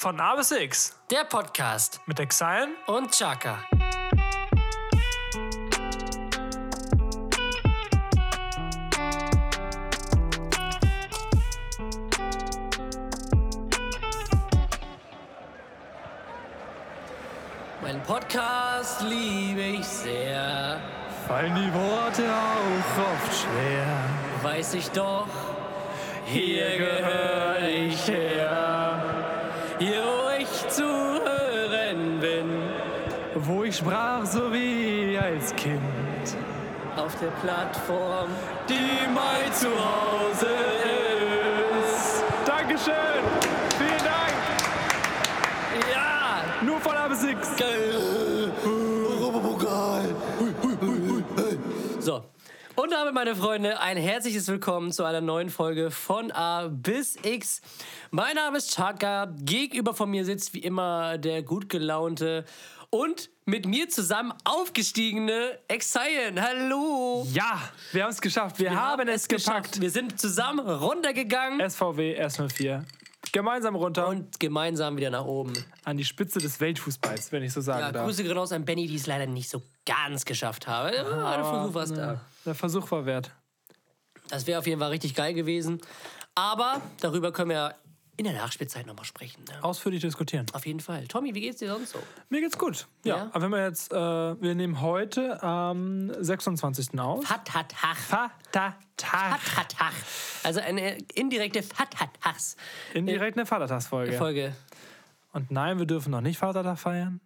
Von A bis X Der Podcast mit Exile und Chaka. Mein Podcast liebe ich sehr, fallen die Worte auch oft schwer. weiß ich doch, hier gehöre ich her. Wo ich sprach, so wie als Kind. auf der Plattform, die mein Zuhause ist. Dankeschön! Vielen Dank! Ja! Nur von A bis X. So. Und damit, meine Freunde, ein herzliches Willkommen zu einer neuen Folge von A bis X. Mein Name ist Chaka. Gegenüber von mir sitzt wie immer der gut gelaunte und mit mir zusammen aufgestiegene Exile. Hallo! Ja, wir haben es geschafft. Wir, haben, es gepackt. geschafft. Wir sind zusammen runtergegangen SVW S04. Gemeinsam runter und gemeinsam wieder nach oben. an die Spitze des Weltfußballs, wenn ich so sagen Ja, darf. Grüße gehen raus an Benny, die es leider nicht so ganz geschafft habe. Ja, der Versuch war es da. Der Versuch war wert. Das wäre auf jeden Fall richtig geil gewesen. Aber darüber können wir in der Nachspielzeit nochmal sprechen. Ne? Ausführlich diskutieren. Auf jeden Fall. Tommy, wie geht's dir sonst so? Mir geht's gut. Ja, Ja? aber wenn wir jetzt, äh, wir nehmen heute am 26. auf. Fatatach. Vatertag. Fatatach. Also eine indirekte Fatatachs Indirekt eine Vatertagsfolge. Folge. Und nein, wir dürfen noch nicht Vatertag feiern.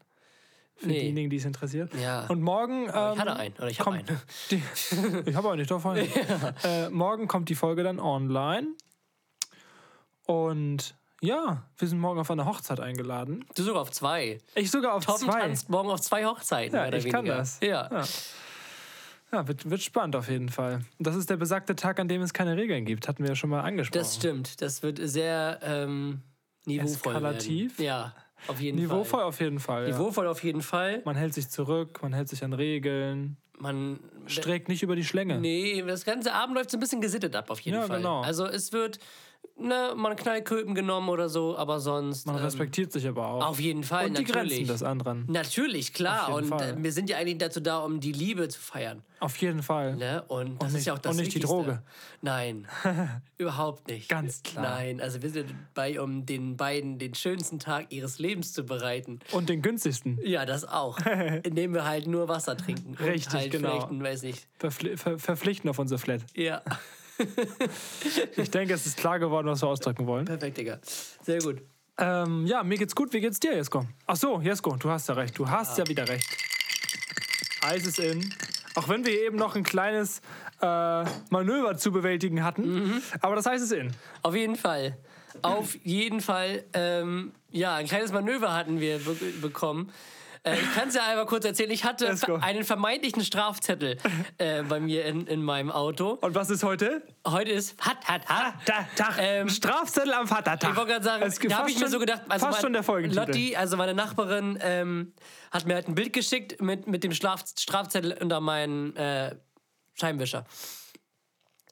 Für Nee. diejenigen, die es interessiert. Ja. Und morgen. Ähm, Ich hatte einen. Oder ich habe einen. Die, ich habe aber nicht davon. äh, morgen kommt die Folge dann online. Und ja, wir sind morgen auf eine Hochzeit eingeladen. Du sogar auf zwei. Ich sogar auf Tom zwei. tanzt morgen auf zwei Hochzeiten. Ja, ich kann das. Ja. Ja. Ja, wird, wird spannend auf jeden Fall. Und Das ist der besagte Tag, an dem es keine Regeln gibt. Hatten wir ja schon mal angesprochen. Das stimmt. Das wird sehr ähm, niveauvoll. Eskalativ? Werden. Ja, auf jeden Niveauvoll Fall. auf jeden Fall. Ja. Niveauvoll auf jeden Fall. Man hält sich zurück, man hält sich an Regeln, Man streckt nicht über die Schlänge. Nee, das ganze Abend läuft so ein bisschen gesittet ab, auf jeden Ja, Fall. genau. Also es wird, ne, mal Knallköpen genommen oder so, aber sonst. Man ähm, respektiert sich aber auch. auf jeden Fall, Und die natürlich. Grenzen des anderen. Natürlich, klar. Und Fall. äh, wir sind ja eigentlich dazu da, um die Liebe zu feiern. Auf jeden Fall. Ne? Und das nicht- ist ja auch das und nicht die Wichtigste. Droge. Nein, überhaupt nicht. Ganz klar. Nein, also wir sind dabei, um den beiden den schönsten Tag ihres Lebens zu bereiten. Und den günstigsten. Ja, das auch. Indem wir halt nur Wasser trinken. Richtig, und halt genau. Vielleicht, weiß nicht. Verpfli ver verpflichten auf unsere Flat. Ja, Ich denke, es ist klar geworden, was wir ausdrücken wollen. perfekt, Digga. Sehr gut. Ähm, ja, mir geht's gut. Wie geht's dir, Jesko? Ach so, Jesko, du hast ja recht. Du hast ja wieder recht. Eis ist in. Auch wenn wir eben noch ein kleines äh, Manöver zu bewältigen hatten. Aber das Eis ist in. Auf jeden Fall. Auf jeden Fall. Ähm, ja, ein kleines Manöver hatten wir be bekommen. Äh, ich kann es ja einmal kurz erzählen. Ich hatte einen vermeintlichen Strafzettel äh, bei mir in, in meinem Auto. Und was ist heute? Heute ist hat, hat, hat. Da, Tag. Ähm, Strafzettel am Vatertag. Ich wollte gerade sagen, Es da habe ich mir so gedacht, also fast mein- schon der Folgentitel. Lotti, also meine Nachbarin, ähm, hat mir halt ein Bild geschickt mit, mit dem Straf Strafzettel unter meinen äh, Scheibenwischer.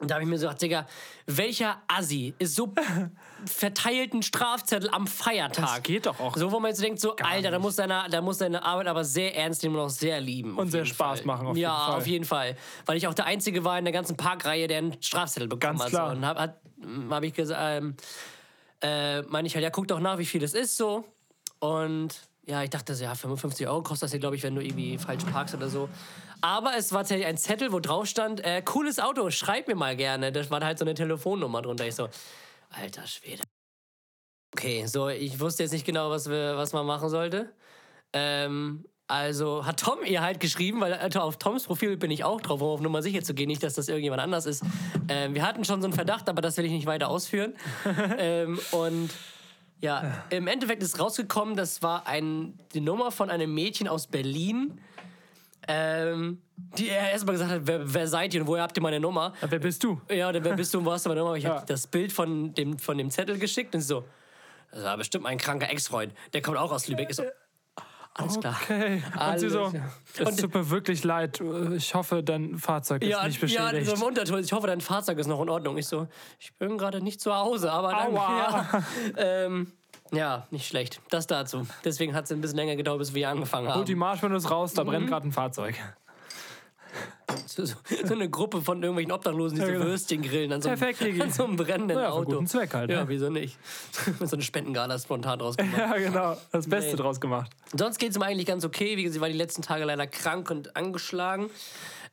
Und da habe ich mir so gedacht, Digga, welcher Assi ist so verteilt einen Strafzettel am Feiertag? Das geht doch auch So, wo man jetzt denkt, so, Alter, da muss, deine, da muss deine Arbeit aber sehr ernst nehmen und auch sehr lieben. Und sehr Spaß Fall. machen, auf ja, jeden Fall. auf jeden Fall. Weil ich auch der Einzige war in der ganzen Parkreihe, der einen Strafzettel bekommen Ganz hat. klar. Und habe hab, hab ich gesagt, ähm, äh, meine ich halt, ja, guck doch nach, wie viel das ist so. Und ja, ich dachte so, ja, 55 Euro kostet das hier, glaube ich, wenn du irgendwie falsch parkst oder so. Aber es war tatsächlich ein Zettel, wo drauf stand, äh, cooles Auto, schreib mir mal gerne. Das war halt so eine Telefonnummer drunter. Ich so, alter Schwede. Okay, so, ich wusste jetzt nicht genau, was, wir, was man machen sollte. Ähm, also hat Tom ihr halt geschrieben, weil also auf Toms Profil bin ich auch drauf, um auf Nummer sicher zu gehen, nicht, dass das irgendjemand anders ist. Ähm, wir hatten schon so einen Verdacht, aber das will ich nicht weiter ausführen. ähm, und ja, im Endeffekt ist rausgekommen, das war ein, die Nummer von einem Mädchen aus Berlin, ähm, die er erstmal gesagt hat, wer, wer seid ihr und woher habt ihr meine Nummer? Ja, wer bist du? Ja, oder wer bist du und wo hast du meine Nummer? Ich Ja. hab das Bild von dem, von dem Zettel geschickt und so, das war bestimmt mein kranker Ex-Freund, der kommt auch aus Lübeck. Ich so, alles klar. Okay. Und Alles, sie so, ja. es Und- tut mir wirklich leid. Ich hoffe, dein Fahrzeug ist Ja, nicht ja, beschädigt. so im Unterton. Ich hoffe, dein Fahrzeug ist noch in Ordnung. Ich so, ich bin gerade nicht zu Hause, aber dann, Aua. ja. ähm, Ja, nicht schlecht. Das dazu. Deswegen hat es ein bisschen länger gedauert, bis wir hier angefangen haben. Holt die Marshmallows raus, da Mhm. brennt gerade ein Fahrzeug. So, so, so eine Gruppe von irgendwelchen Obdachlosen, die so genau. Würstchen grillen an so, einem, Perfekt, an so einem brennenden Ja, Auto. guten Zweck halt, Ja, ne? wieso nicht? so eine Spendengala spontan draus gemacht. Ja, genau. Das Beste Nee. draus gemacht. Sonst geht es mir eigentlich ganz okay. Wie gesagt, ich war die letzten Tage leider krank und angeschlagen.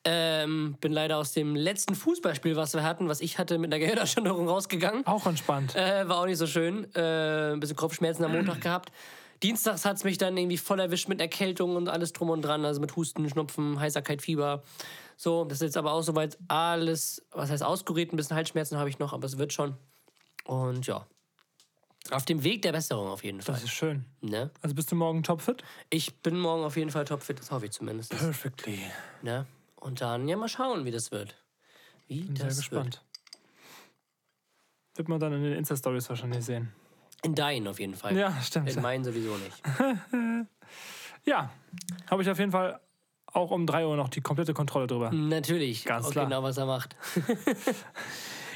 Ähm, bin leider aus dem letzten Fußballspiel, was wir hatten, was ich hatte, mit einer Gehirnerschütterung rausgegangen. Auch entspannt. Äh, war auch nicht so schön. Äh, ein bisschen Kopfschmerzen am Montag gehabt. Dienstags hat es mich dann irgendwie voll erwischt mit Erkältung und alles drum und dran. Also mit Husten, Schnupfen, Heißerkeit, Fieber. So, das ist jetzt aber auch soweit alles, was heißt auskuriert. Ein bisschen Halsschmerzen habe ich noch, aber es wird schon. Und ja. Auf dem Weg der Besserung auf jeden Fall. Das ist schön. Ne? Also bist du morgen topfit? Ich bin morgen auf jeden Fall topfit, das hoffe ich zumindest. Perfectly. Ne? Und dann ja mal schauen, wie das wird. Wie Bin das sehr gespannt. Wird man dann in den Insta-Stories wahrscheinlich sehen. wird. In deinen auf jeden Fall. Ja, stimmt. In meinen sowieso nicht. Ja, habe ich auf jeden Fall auch um 3 Uhr noch die komplette Kontrolle drüber. Natürlich. Ganz klar. Genau, was er macht. Also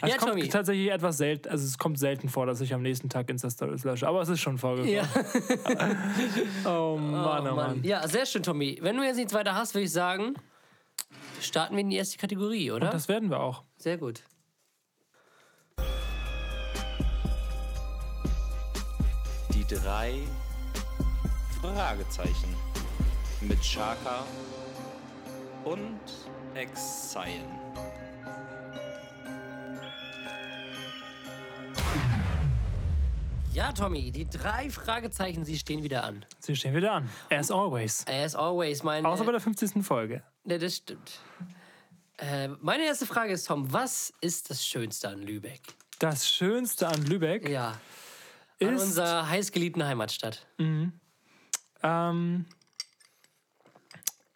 ja, es kommt Tommy. tatsächlich etwas selten, also es kommt selten vor, dass ich am nächsten Tag Insta-Stories lösche, aber es ist schon vorgekommen. Ja. Oh Mann, oh, Oh, Mann. Ja, sehr schön, Tommy. Wenn du jetzt nichts weiter hast, würde ich sagen, starten wir in die erste Kategorie, oder? Das werden wir auch. sehr gut. Die drei Fragezeichen mit Shaka und Exile. Ja, Tommy, die drei Fragezeichen, sie stehen wieder an. Sie stehen wieder an. As always. As always, mein. Außer bei der 50. Folge. Ne, das stimmt. Äh, meine erste Frage ist, Tom, was ist das Schönste an Lübeck? Das Schönste an Lübeck Ja. An ist. unserer heißgeliebten Heimatstadt. Ähm,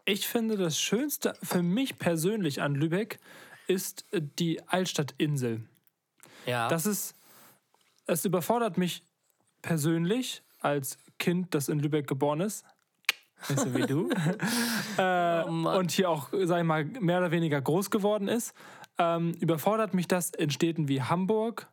ich finde, das Schönste für mich persönlich an Lübeck ist die Altstadtinsel. Ja. Das ist. Es überfordert mich persönlich als Kind, das in Lübeck geboren ist. Nicht so wie du. äh, Oh und hier auch, sag ich mal, mehr oder weniger groß geworden ist. Ähm, überfordert mich das in Städten wie Hamburg,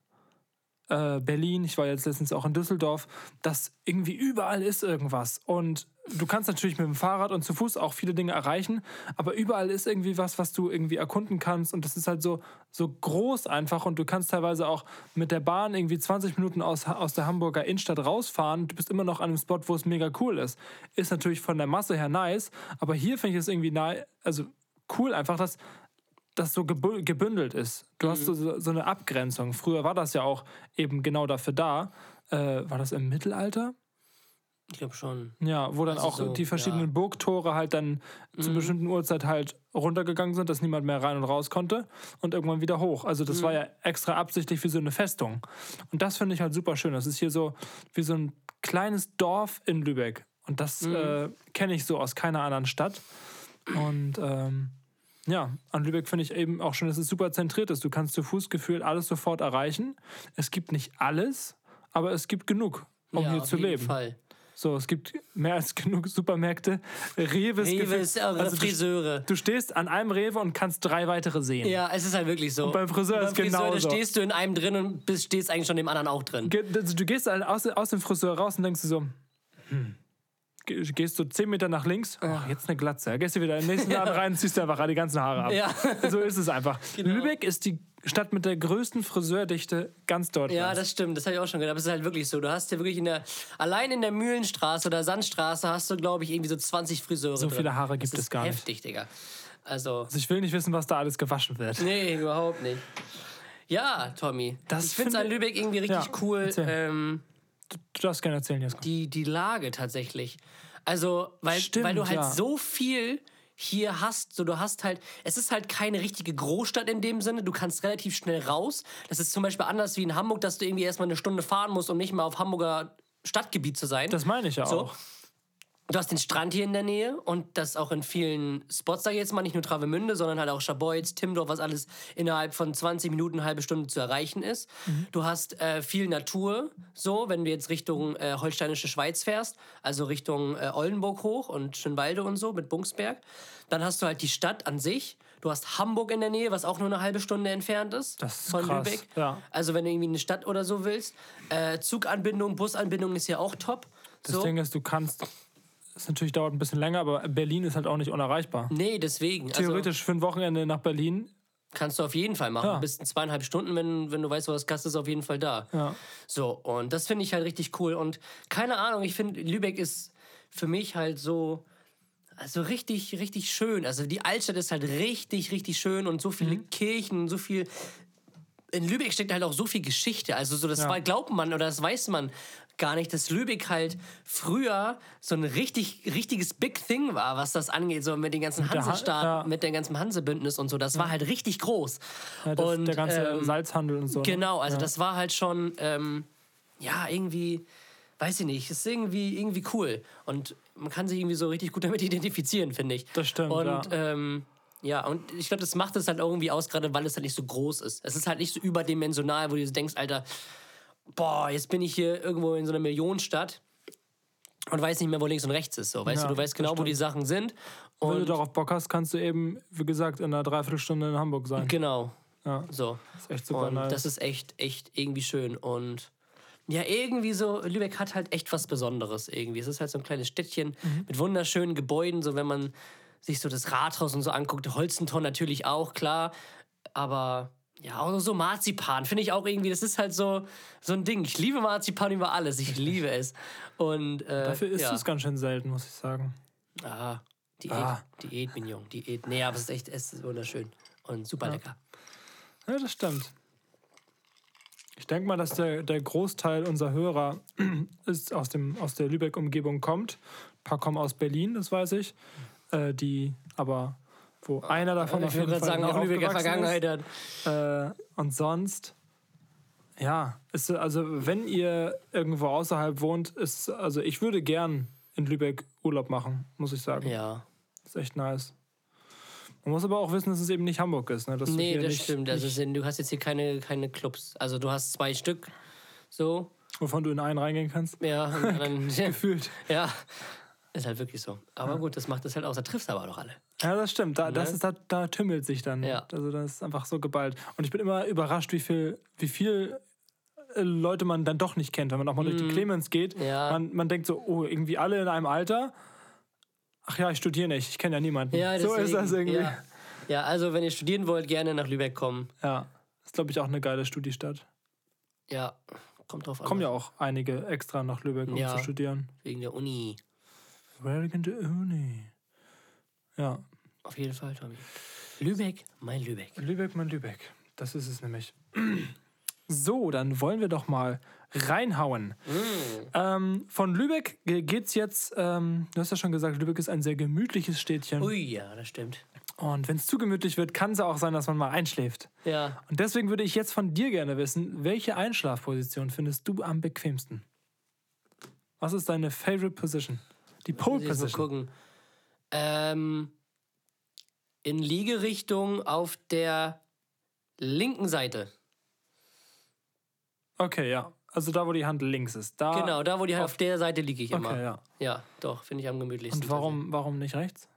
äh, Berlin, ich war jetzt letztens auch in Düsseldorf, dass irgendwie überall ist irgendwas. Und du kannst natürlich mit dem Fahrrad und zu Fuß auch viele Dinge erreichen, aber überall ist irgendwie was, was du irgendwie erkunden kannst. Und das ist halt so, so groß einfach. Und du kannst teilweise auch mit der Bahn irgendwie 20 Minuten aus, aus der Hamburger Innenstadt rausfahren. Du bist immer noch an einem Spot, wo es mega cool ist. Ist natürlich von der Masse her nice, aber hier finde ich es irgendwie also cool einfach, dass das so gebü- gebündelt ist. Du hast so, so eine Abgrenzung. Früher war das ja auch eben genau dafür da. Äh, war das im Mittelalter? ich glaube schon. Ja, wo dann Also auch so, die verschiedenen ja. Mhm. Burgtore halt dann zu einer bestimmten Uhrzeit halt runtergegangen sind, dass niemand mehr rein und raus konnte und irgendwann wieder hoch. Also das Mhm. war ja extra absichtlich wie so eine Festung. Und das finde ich halt super schön. Das ist hier so wie so ein kleines Dorf in Lübeck. Und das Mhm. äh, kenne ich so aus keiner anderen Stadt. Und ähm, ja, an Lübeck finde ich eben auch schon, dass es super zentriert ist. Du kannst zu Fuß gefühlt alles sofort erreichen. Es gibt nicht alles, aber es gibt genug, um ja, hier auf zu jeden leben. Fall. So, es gibt mehr als genug Supermärkte. Rewe ist also du, Friseure. du stehst an einem Rewe und kannst drei weitere sehen. Ja, es ist halt wirklich so. beim Friseur beim ist Friseur, da genauso. stehst du in einem drin und bist, stehst eigentlich schon im anderen auch drin. Also Du gehst halt aus, aus dem Friseur raus und denkst dir so, hm. Ge- Gehst du zehn Meter nach links, oh, jetzt eine Glatze. Gehst du wieder in den nächsten Laden rein und ziehst dir einfach die ganzen Haare ab. Ja. So ist es einfach. Lübeck ist die Stadt mit der größten Friseurdichte ganz Deutschlands. Ja, das stimmt, das habe ich auch schon gehört. Aber es ist halt wirklich so. Du hast ja wirklich in der, allein in der Mühlenstraße oder Sandstraße hast du, glaube ich, irgendwie so 20 Friseure. So drin. viele Haare gibt das es gar nicht. heftig, Digga. Also, Also ich will nicht wissen, was da alles gewaschen wird. nee, überhaupt nicht. Ja, Tommy. Das ich finde es an Lübeck irgendwie richtig Ja, cool. Ähm, Du darfst gerne erzählen, Jesko. die, die Lage tatsächlich. Also, weil, Stimmt, weil du halt ja. so viel hier hast, so du hast halt, es ist halt keine richtige Großstadt in dem Sinne, du kannst relativ schnell raus. Das ist zum Beispiel anders wie in Hamburg, dass du irgendwie erstmal eine Stunde fahren musst, um nicht mal auf Hamburger Stadtgebiet zu sein. Das meine ich ja So. auch. Du hast den Strand hier in der Nähe und das auch in vielen Spots, sag ich jetzt mal, nicht nur Travemünde, sondern halt auch Schabolz, Timdorf, was alles innerhalb von 20 Minuten, eine halbe Stunde zu erreichen ist. Du hast äh, viel Natur, so, wenn du jetzt Richtung äh, Holsteinische Schweiz fährst, also Richtung äh, Oldenburg hoch und Schönwalde und so mit Bungsberg. Dann hast du halt die Stadt an sich. Du hast Hamburg in der Nähe, was auch nur eine halbe Stunde entfernt ist Das ist von krass, Lübeck. ja. Also wenn du irgendwie in eine Stadt oder so willst. Äh, Zuganbindung, Busanbindung ist ja auch top. Das so. Ding ist, du kannst. Es natürlich dauert ein bisschen länger, aber Berlin ist halt auch nicht unerreichbar. Nee, deswegen. Also Theoretisch für ein Wochenende nach Berlin. kannst du auf jeden Fall machen. Ja. Bis in zweieinhalb Stunden, wenn, wenn du weißt, wo das Gast ist, auf jeden Fall da. Ja. So, und das finde ich halt richtig cool. Und keine Ahnung, ich finde, Lübeck ist für mich halt so. Also richtig, richtig schön. Also die Altstadt ist halt richtig, richtig schön und so viele Mhm. Kirchen und so viel. In Lübeck steckt halt auch so viel Geschichte. Also so, das Ja. glaubt man oder das weiß man gar nicht, dass Lübeck halt früher so ein richtig, richtiges Big Thing war, was das angeht, so mit den ganzen Hansestaaten, ja. mit dem ganzen Hansebündnis und so. Das war halt richtig groß. Ja, das, und der ganze ähm, Salzhandel und so. ne? Genau, also das war halt schon, ähm, ja, irgendwie, weiß ich nicht, ist irgendwie, irgendwie cool. Und man kann sich irgendwie so richtig gut damit identifizieren, finde ich. Das stimmt, Und ja. ähm, ja, und ich glaube, das macht es halt irgendwie aus, gerade weil es halt nicht so groß ist. Es ist halt nicht so überdimensional, wo du denkst, Alter, boah, jetzt bin ich hier irgendwo in so einer Millionenstadt und weiß nicht mehr, wo links und rechts ist. So, weißt Ja, du, du weißt das genau, wo die Sachen sind. Wenn du Und darauf Bock hast, kannst du eben, wie gesagt, in einer Dreiviertelstunde in Hamburg sein. genau, Ja, so. ist echt super Und nice. das ist echt, echt irgendwie schön. Und ja, irgendwie so, Lübeck hat halt echt was Besonderes irgendwie. Es ist halt so ein kleines Städtchen Mhm. mit wunderschönen Gebäuden, so wenn man sich so das Rathaus und so anguckt. Holzentor natürlich auch, klar. Aber ja, auch so Marzipan finde ich auch irgendwie, das ist halt so, so ein Ding. Ich liebe Marzipan über alles. Ich liebe es. Und äh, Dafür ist ja. es ganz schön selten, muss ich sagen. Ah, Diät, Ah. Diät, Mignon, Diät. Nee, aber es ist echt, es ist wunderschön und super lecker. Ja, das stimmt. Ich denke mal, dass der, der Großteil unserer Hörer ist aus, dem, aus der Lübeck-Umgebung kommt. Ein paar kommen aus Berlin, das weiß ich. Äh, die aber, wo einer davon auf Ich jeden würde Fall sagen, auch Lübecker Vergangenheit hat. Äh, und sonst, ja, ist, also wenn ihr irgendwo außerhalb wohnt, ist, also ich würde gern in Lübeck Urlaub machen, muss ich sagen. Ja. ist echt nice. Man muss aber auch wissen, dass es eben nicht Hamburg ist. Ne? Dass Nee, das nicht, stimmt. Also nicht, sind, du hast jetzt hier keine, keine Clubs. Also du hast zwei Stück. So. wovon du in einen reingehen kannst. Ja, und dann, Gefühlt. ja. Ist halt wirklich so. Aber gut, das macht es halt aus. Da triffst du aber doch alle. Ja, das stimmt. Da, das Ne? ist, da, da tümmelt sich dann. Ja. Also das ist einfach so geballt. Und ich bin immer überrascht, wie viel, wie viel äh, Leute man dann doch nicht kennt, wenn man auch mal durch die Clemens geht. Mhm. Ja. Man, man denkt so, oh, irgendwie alle in einem Alter. Ach ja, ich studiere nicht, ich kenne ja niemanden. Ja, so ist das deswegen, irgendwie. Ja. ja, also wenn ihr studieren wollt, gerne nach Lübeck kommen. Ja. Ist, glaube ich, auch eine geile Studiestadt. Ja, kommt drauf an. Kommen ja auch einige extra nach Lübeck, um Ja. zu studieren. Wegen der Uni. Welcome to Uni. Ja, Auf jeden Fall, Tommy. Lübeck, mein Lübeck. Lübeck, mein Lübeck. Das ist es nämlich. So, dann wollen wir doch mal reinhauen. Ähm, von Lübeck geht es jetzt, ähm, du hast ja schon gesagt, Lübeck ist ein sehr gemütliches Städtchen. Ui, ja, das stimmt. Und wenn es zu gemütlich wird, kann es auch sein, dass man mal einschläft. Ja. Und deswegen würde ich jetzt von dir gerne wissen, welche Einschlafposition findest du am bequemsten? Was ist deine Favorite Position? Die Pole ich mal Position. gucken. Ähm, in Liegerichtung auf der linken Seite. Okay, ja. Also da, wo die Hand links ist. Da, Genau, da wo die Hand auf der Seite liege ich immer. Okay, ja. Ja, doch, finde ich am gemütlichsten. Und warum, warum nicht rechts?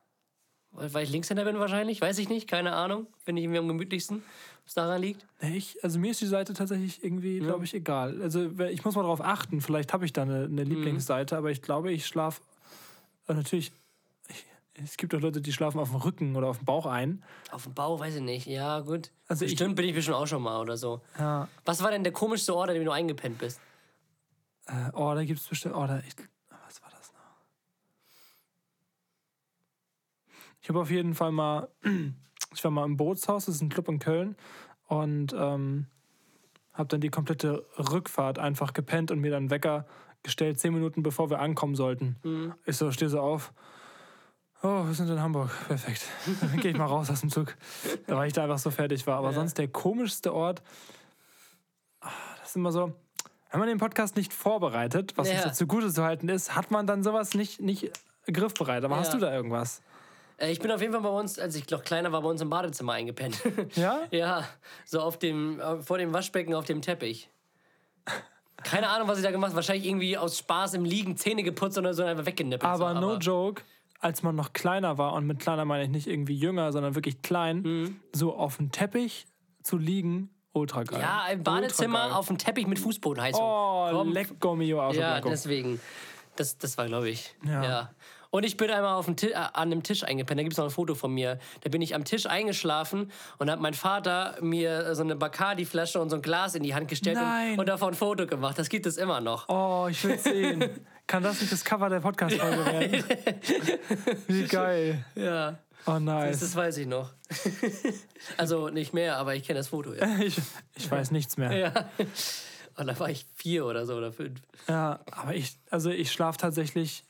Weil ich Linkshänder bin wahrscheinlich, weiß ich nicht, keine Ahnung. Finde ich irgendwie am gemütlichsten, was daran liegt. Nee, ich, also mir ist die Seite tatsächlich irgendwie, glaube ich, egal. Also ich muss mal darauf achten, vielleicht habe ich da eine, Mhm. eine Lieblingsseite, aber ich glaube, ich schlafe äh, natürlich. Ich, es gibt auch Leute, die schlafen auf dem Rücken oder auf dem Bauch ein. Auf dem Bau, weiß ich nicht. Ja, gut. Also ich- Bestimmt bin ich bestimmt auch schon mal oder so. Ja. Was war denn der komischste Ort, an dem du eingepennt bist? Äh, oh, da gibt es bestimmt. Oh, da, ich, was war das noch? Ich habe auf jeden Fall mal. Ich war mal im Bootshaus, das ist ein Club in Köln. Und ähm, habe dann die komplette Rückfahrt einfach gepennt und mir dann Wecker gestellt, zehn Minuten bevor wir ankommen sollten. Ich so, stehe so auf. Oh, wir sind in Hamburg. Perfekt. Dann gehe ich mal raus aus dem Zug. Weil ich da einfach so fertig war. Aber sonst der komischste Ort. ah, Das ist immer so. Wenn man den Podcast nicht vorbereitet, was uns Ja. ja zugute zu halten ist, hat man dann sowas nicht, nicht griffbereit. Aber hast Ja. du da irgendwas? Äh, ich bin auf jeden Fall bei uns, als ich noch kleiner war, bei uns im Badezimmer eingepennt. Ja? ja, so auf dem, äh, vor dem Waschbecken auf dem Teppich. Keine Ahnung, was ich da gemacht habe. Wahrscheinlich irgendwie aus Spaß im Liegen Zähne geputzt oder so und einfach weggenippelt. Aber so, no joke. als man noch kleiner war, und mit kleiner meine ich nicht irgendwie jünger, sondern wirklich klein, Mhm. so auf dem Teppich zu liegen, ultra geil. Ja, im Badezimmer auf dem Teppich mit Fußbodenheizung. Oh, Komm, lecco mio Auto Ja, Blanco. deswegen. Das, das war, glaube ich. Ja. Ja. Und ich bin einmal auf dem äh, an einem Tisch eingepennt. Da gibt es noch ein Foto von mir. Da bin ich am Tisch eingeschlafen und hat mein Vater mir so eine Bacardi-Flasche und so ein Glas in die Hand gestellt und, und davon ein Foto gemacht. Das gibt es immer noch. Oh, ich will sehen. Kann das nicht das Cover der Podcast-Folge werden? Wie geil. Ja, Oh, das, nice. das weiß ich noch. also nicht mehr, aber ich kenne das Foto. Ja. Ich, ich weiß nichts mehr. ja. Und da war ich vier oder so oder fünf. Ja, aber ich, also ich schlafe tatsächlich.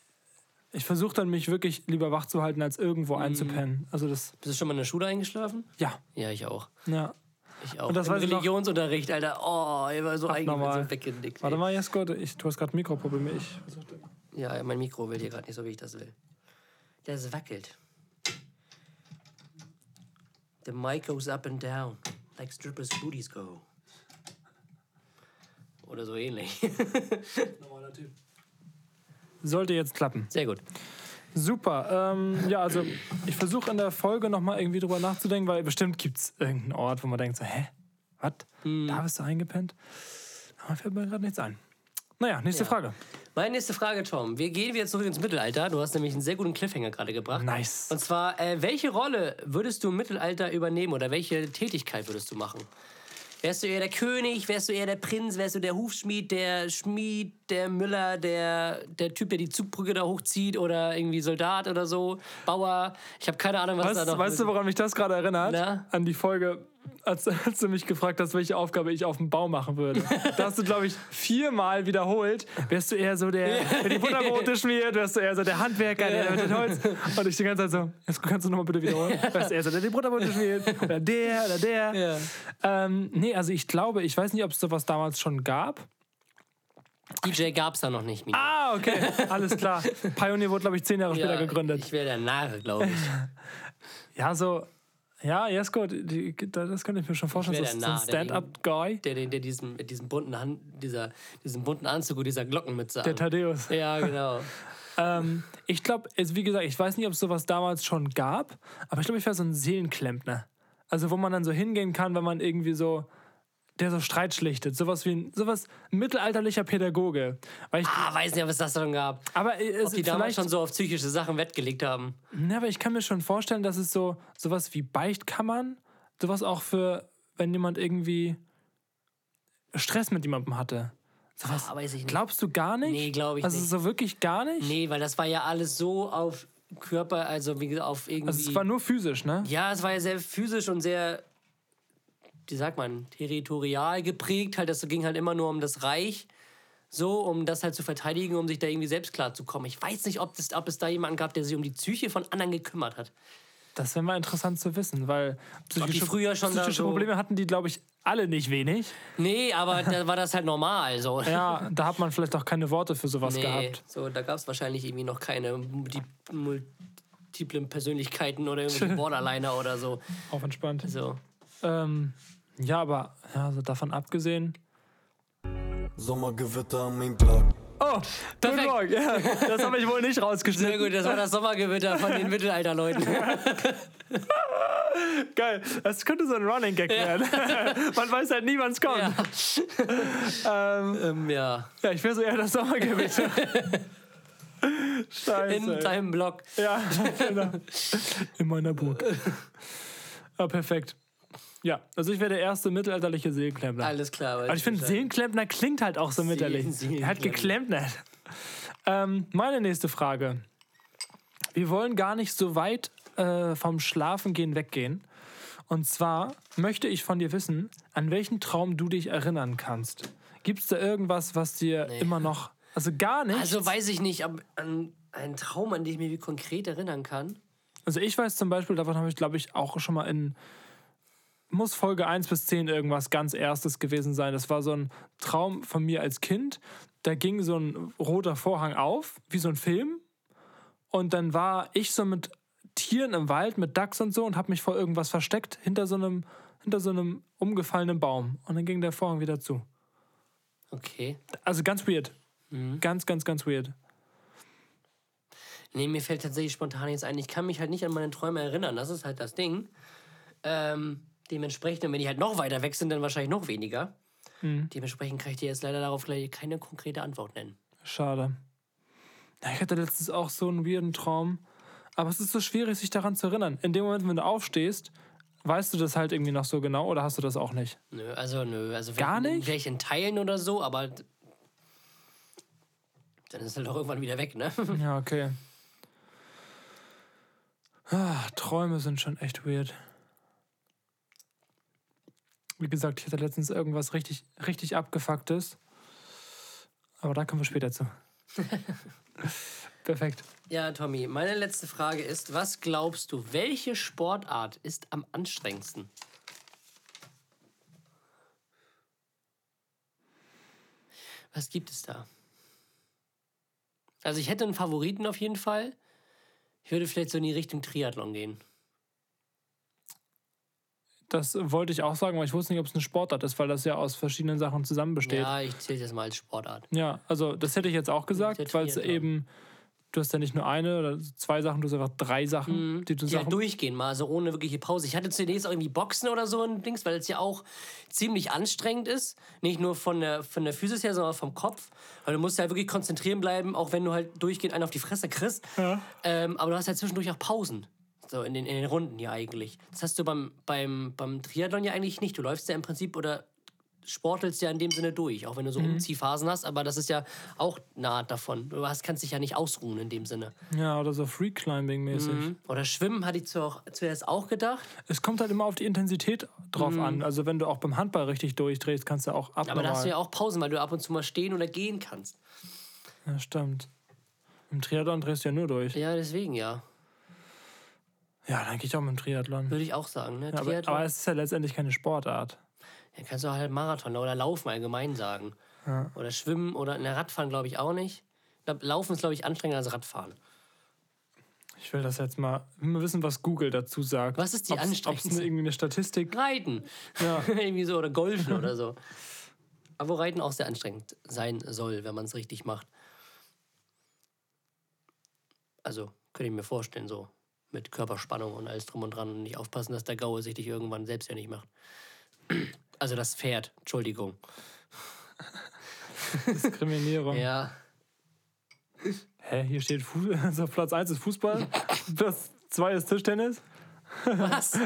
Ich versuche dann, mich wirklich lieber wach zu halten, als Mhm. irgendwo einzupennen. Also das, Bist du schon mal in der Schule eingeschlafen? ja, Ja, ich auch. ja. Ich auch. Und das Im Religionsunterricht, Alter. Oh, ich war so eingepennt, so weggenickt. Warte mal, Jesko, ich, du hast gerade Mikroprobleme. Ich versuchte. Ja, mein Mikro will hier gerade nicht so, wie ich das will. Das wackelt. The mic goes up and down, like strippers' booties go. Oder so ähnlich. Sollte jetzt klappen. Sehr gut. Super. Ähm, ja, also ich versuche in der Folge nochmal irgendwie drüber nachzudenken, weil bestimmt gibt es irgendeinen Ort, wo man denkt so, hä? Was? Hm. Da bist du eingepennt? Aber fällt mir gerade nichts ein. Naja, nächste Ja. Frage. Meine nächste Frage, Tom. Wir gehen wieder zurück ins Mittelalter. Du hast nämlich einen sehr guten Cliffhanger gerade gebracht. Nice. Und zwar, äh, welche Rolle würdest du im Mittelalter übernehmen oder welche Tätigkeit würdest du machen? Wärst du eher der König, wärst du eher der Prinz, wärst du der Hufschmied, der Schmied, der Müller, der, der Typ, der die Zugbrücke da hochzieht oder irgendwie Soldat oder so, Bauer? Ich habe keine Ahnung, was da Weißt, noch weißt du, woran mich das gerade erinnert? Na? An die Folge, als, als du mich gefragt hast, welche Aufgabe ich auf dem Bau machen würde. da hast du, glaube ich, viermal wiederholt. Wärst du eher so der, der die Butterbrote schmiert? Wärst du eher so der Handwerker, der mit dem Holz? Und ich die ganze Zeit so, jetzt kannst du nochmal bitte wiederholen. Wärst du eher so der, der die Butterbrote schmiert? Oder der, oder der? Ja. Ähm, nee, also ich glaube, ich weiß nicht, ob es sowas damals schon gab. DJ gab's da noch nicht. Mino. Ah, okay, alles klar. Pioneer wurde, glaube ich, zehn Jahre später Ja, gegründet. Ich wäre der Narre, glaube ich. Ja, so, ja, Jesko, die- die- das könnte ich mir schon vorstellen. So, der so ein Narr, der Stand-up-Guy. Der, der, der diesen, mit diesem bunten, Hand, dieser, diesem bunten Anzug und dieser Glockenmütze Der. Thaddeus. Ja, genau. Ähm, ich glaube, wie gesagt, ich weiß nicht, ob es sowas damals schon gab, aber ich glaube, ich wäre so ein Seelenklempner. Also, wo man dann so hingehen kann, wenn man irgendwie so, der so Streit schlichtet. Sowas wie ein, sowas ein mittelalterlicher Pädagoge. Weil ich, Ah, weiß nicht, ob es das schon gab. aber äh, es Ob die damals schon so auf psychische Sachen Wert gelegt haben. ja, aber ich kann mir schon vorstellen, dass es so sowas wie Beichtkammern, sowas auch für, wenn jemand irgendwie Stress mit jemandem hatte. Sowas Ah, weiß ich nicht. glaubst du gar nicht? Nee, glaube ich also nicht. so wirklich gar nicht? Nee, weil das war ja alles so auf Körper, also wie gesagt, auf irgendwie. Also es war nur physisch, ne? ja, es war ja sehr physisch und sehr, wie sagt man, territorial geprägt. Halt, das ging halt immer nur um das Reich. So, um das halt zu verteidigen, um sich da irgendwie selbst klar zu kommen. Ich weiß nicht, ob, das, ob es da jemanden gab, der sich um die Psyche von anderen gekümmert hat. Das wäre mal interessant zu wissen, weil psychische, früher schon psychische so- Probleme hatten die, glaube ich, alle nicht wenig. Nee, aber da war das halt normal. So. Ja, da hat man vielleicht auch keine Worte für sowas nee, gehabt. so, da gab es wahrscheinlich irgendwie noch keine multi multiplen Persönlichkeiten oder irgendwelche Borderliner oder so. Auf entspannt. so. Ähm, ja, aber ja, also davon abgesehen. Sommergewitter am Mainplan. Oh, guten Perfekt. Morgen. Ja, das habe ich wohl nicht Sehr rausgeschnitten. gut, das war das Sommergewitter von den Mittelalterleuten. Geil. Das könnte so ein Running Gag werden. man weiß halt nie, wann es kommt. Ja. Ähm, ähm, ja. ja, ich wäre so eher das Sommergewitter. Scheiße. In deinem Blog. Ja, genau. In meiner Burg. Ja, perfekt. Ja, also ich wäre der erste mittelalterliche Seelenklempner. Alles klar. Aber ich finde. Seelenklempner klingt halt auch so mittelalterlich. Er hat geklempnert. Ähm, meine nächste Frage. Wir wollen gar nicht so weit äh, vom Schlafengehen weggehen. Und zwar möchte ich von dir wissen, an welchen Traum du dich erinnern kannst. Gibt es da irgendwas, was dir immer noch. Also gar nicht. Also weiß ich nicht, ob an einen Traum, an den ich mich konkret erinnern kann. Also ich weiß zum Beispiel, davon habe ich, glaube ich, auch schon mal in, muss Folge 1 bis 10 irgendwas ganz erstes gewesen sein. Das war so ein Traum von mir als Kind. Da ging so ein roter Vorhang auf, wie so ein Film. Und dann war ich so mit Tieren im Wald, mit Dachs und so und habe mich vor irgendwas versteckt, hinter so einem, hinter so einem umgefallenen Baum. Und dann ging der Vorhang wieder zu. Okay. Also ganz weird. Ganz, ganz, ganz weird. Nee, mir fällt tatsächlich spontan jetzt ein, ich kann mich halt nicht an meine Träume erinnern. Das ist halt das Ding. Ähm, dementsprechend, und wenn die halt noch weiter weg sind, dann wahrscheinlich noch weniger. Dementsprechend kann ich dir jetzt leider darauf gleich keine konkrete Antwort nennen. Schade. Ja, ich hatte letztens auch so einen weirden Traum. Aber es ist so schwierig, sich daran zu erinnern. In dem Moment, wenn du aufstehst, weißt du das halt irgendwie noch so genau oder hast du das auch nicht? Nö, also nö. Also Gar nicht? Vielleicht in Teilen oder so, aber dann ist halt auch irgendwann wieder weg, ne? Ja, okay. Ah, Träume sind schon echt weird. Wie gesagt, ich hatte letztens irgendwas richtig, richtig abgefucktes. Aber da kommen wir später zu. Perfekt. Ja, Tommy, meine letzte Frage ist, was glaubst du, welche Sportart ist am anstrengendsten? Was gibt es da? Also ich hätte einen Favoriten auf jeden Fall. Ich würde vielleicht so in die Richtung Triathlon gehen. Das wollte ich auch sagen, aber ich wusste nicht, ob es eine Sportart ist, weil das ja aus verschiedenen Sachen zusammen besteht. Ja, Ja, ich zähle das mal als Sportart. also das hätte ich jetzt auch gesagt, weil es eben, du hast ja nicht nur eine oder zwei Sachen, du hast einfach drei Sachen, die du Die halt Sachen. durchgehen mal, so ohne wirkliche Pause. Ich hatte zunächst auch irgendwie Boxen oder so ein Dings, weil es ja auch ziemlich anstrengend ist. Nicht nur von der, von der Physis her, sondern vom Kopf. Weil du musst halt wirklich konzentrieren bleiben, auch wenn du halt durchgehend einen auf die Fresse kriegst. Ja. Ähm, aber du hast halt zwischendurch auch Pausen. So in den, in den Runden ja eigentlich. Das hast du beim, beim, beim Triathlon ja eigentlich nicht. Du läufst ja im Prinzip oder sportelst ja in dem Sinne durch, auch wenn du so Umziehphasen hast, aber das ist ja auch eine Art davon. Du hast, kannst dich ja nicht ausruhen in dem Sinne. Ja, oder so Free Climbing mäßig. Oder Schwimmen hatte ich zuerst auch gedacht. Es kommt halt immer auf die Intensität drauf an. Also wenn du auch beim Handball richtig durchdrehst, kannst du auch. Mhm. Aber da hast du ja auch Pausen, weil du ab und zu mal stehen oder gehen kannst. ja, stimmt. Im Triathlon drehst du ja nur durch. Ja, deswegen ja. Ja, dann gehe ich auch mit dem Triathlon. Würde ich auch sagen. Ne? Ja, aber, aber es ist ja letztendlich keine Sportart. Ja, kannst du halt Marathon oder Laufen allgemein sagen. Ja. Oder Schwimmen oder ne, Radfahren glaube ich auch nicht. Laufen ist, glaube ich, anstrengender als Radfahren. Ich will das jetzt mal, mal wissen, was Google dazu sagt. Was ist die anstrengendste? Ob's irgendwie eine Statistik. Reiten. Ja. Irgendwie so. Oder Golfen oder so. Aber wo Reiten auch sehr anstrengend sein soll, wenn man es richtig macht. Also, könnte ich mir vorstellen, so. Mit Körperspannung und alles drum und dran und nicht aufpassen, dass der Gaue sich dich irgendwann selbstständig macht. Also das Pferd, Entschuldigung. Diskriminierung. Ja. Hä, hier steht Fu also Platz 1 ist Fußball, Platz 2 ist Tischtennis, Was?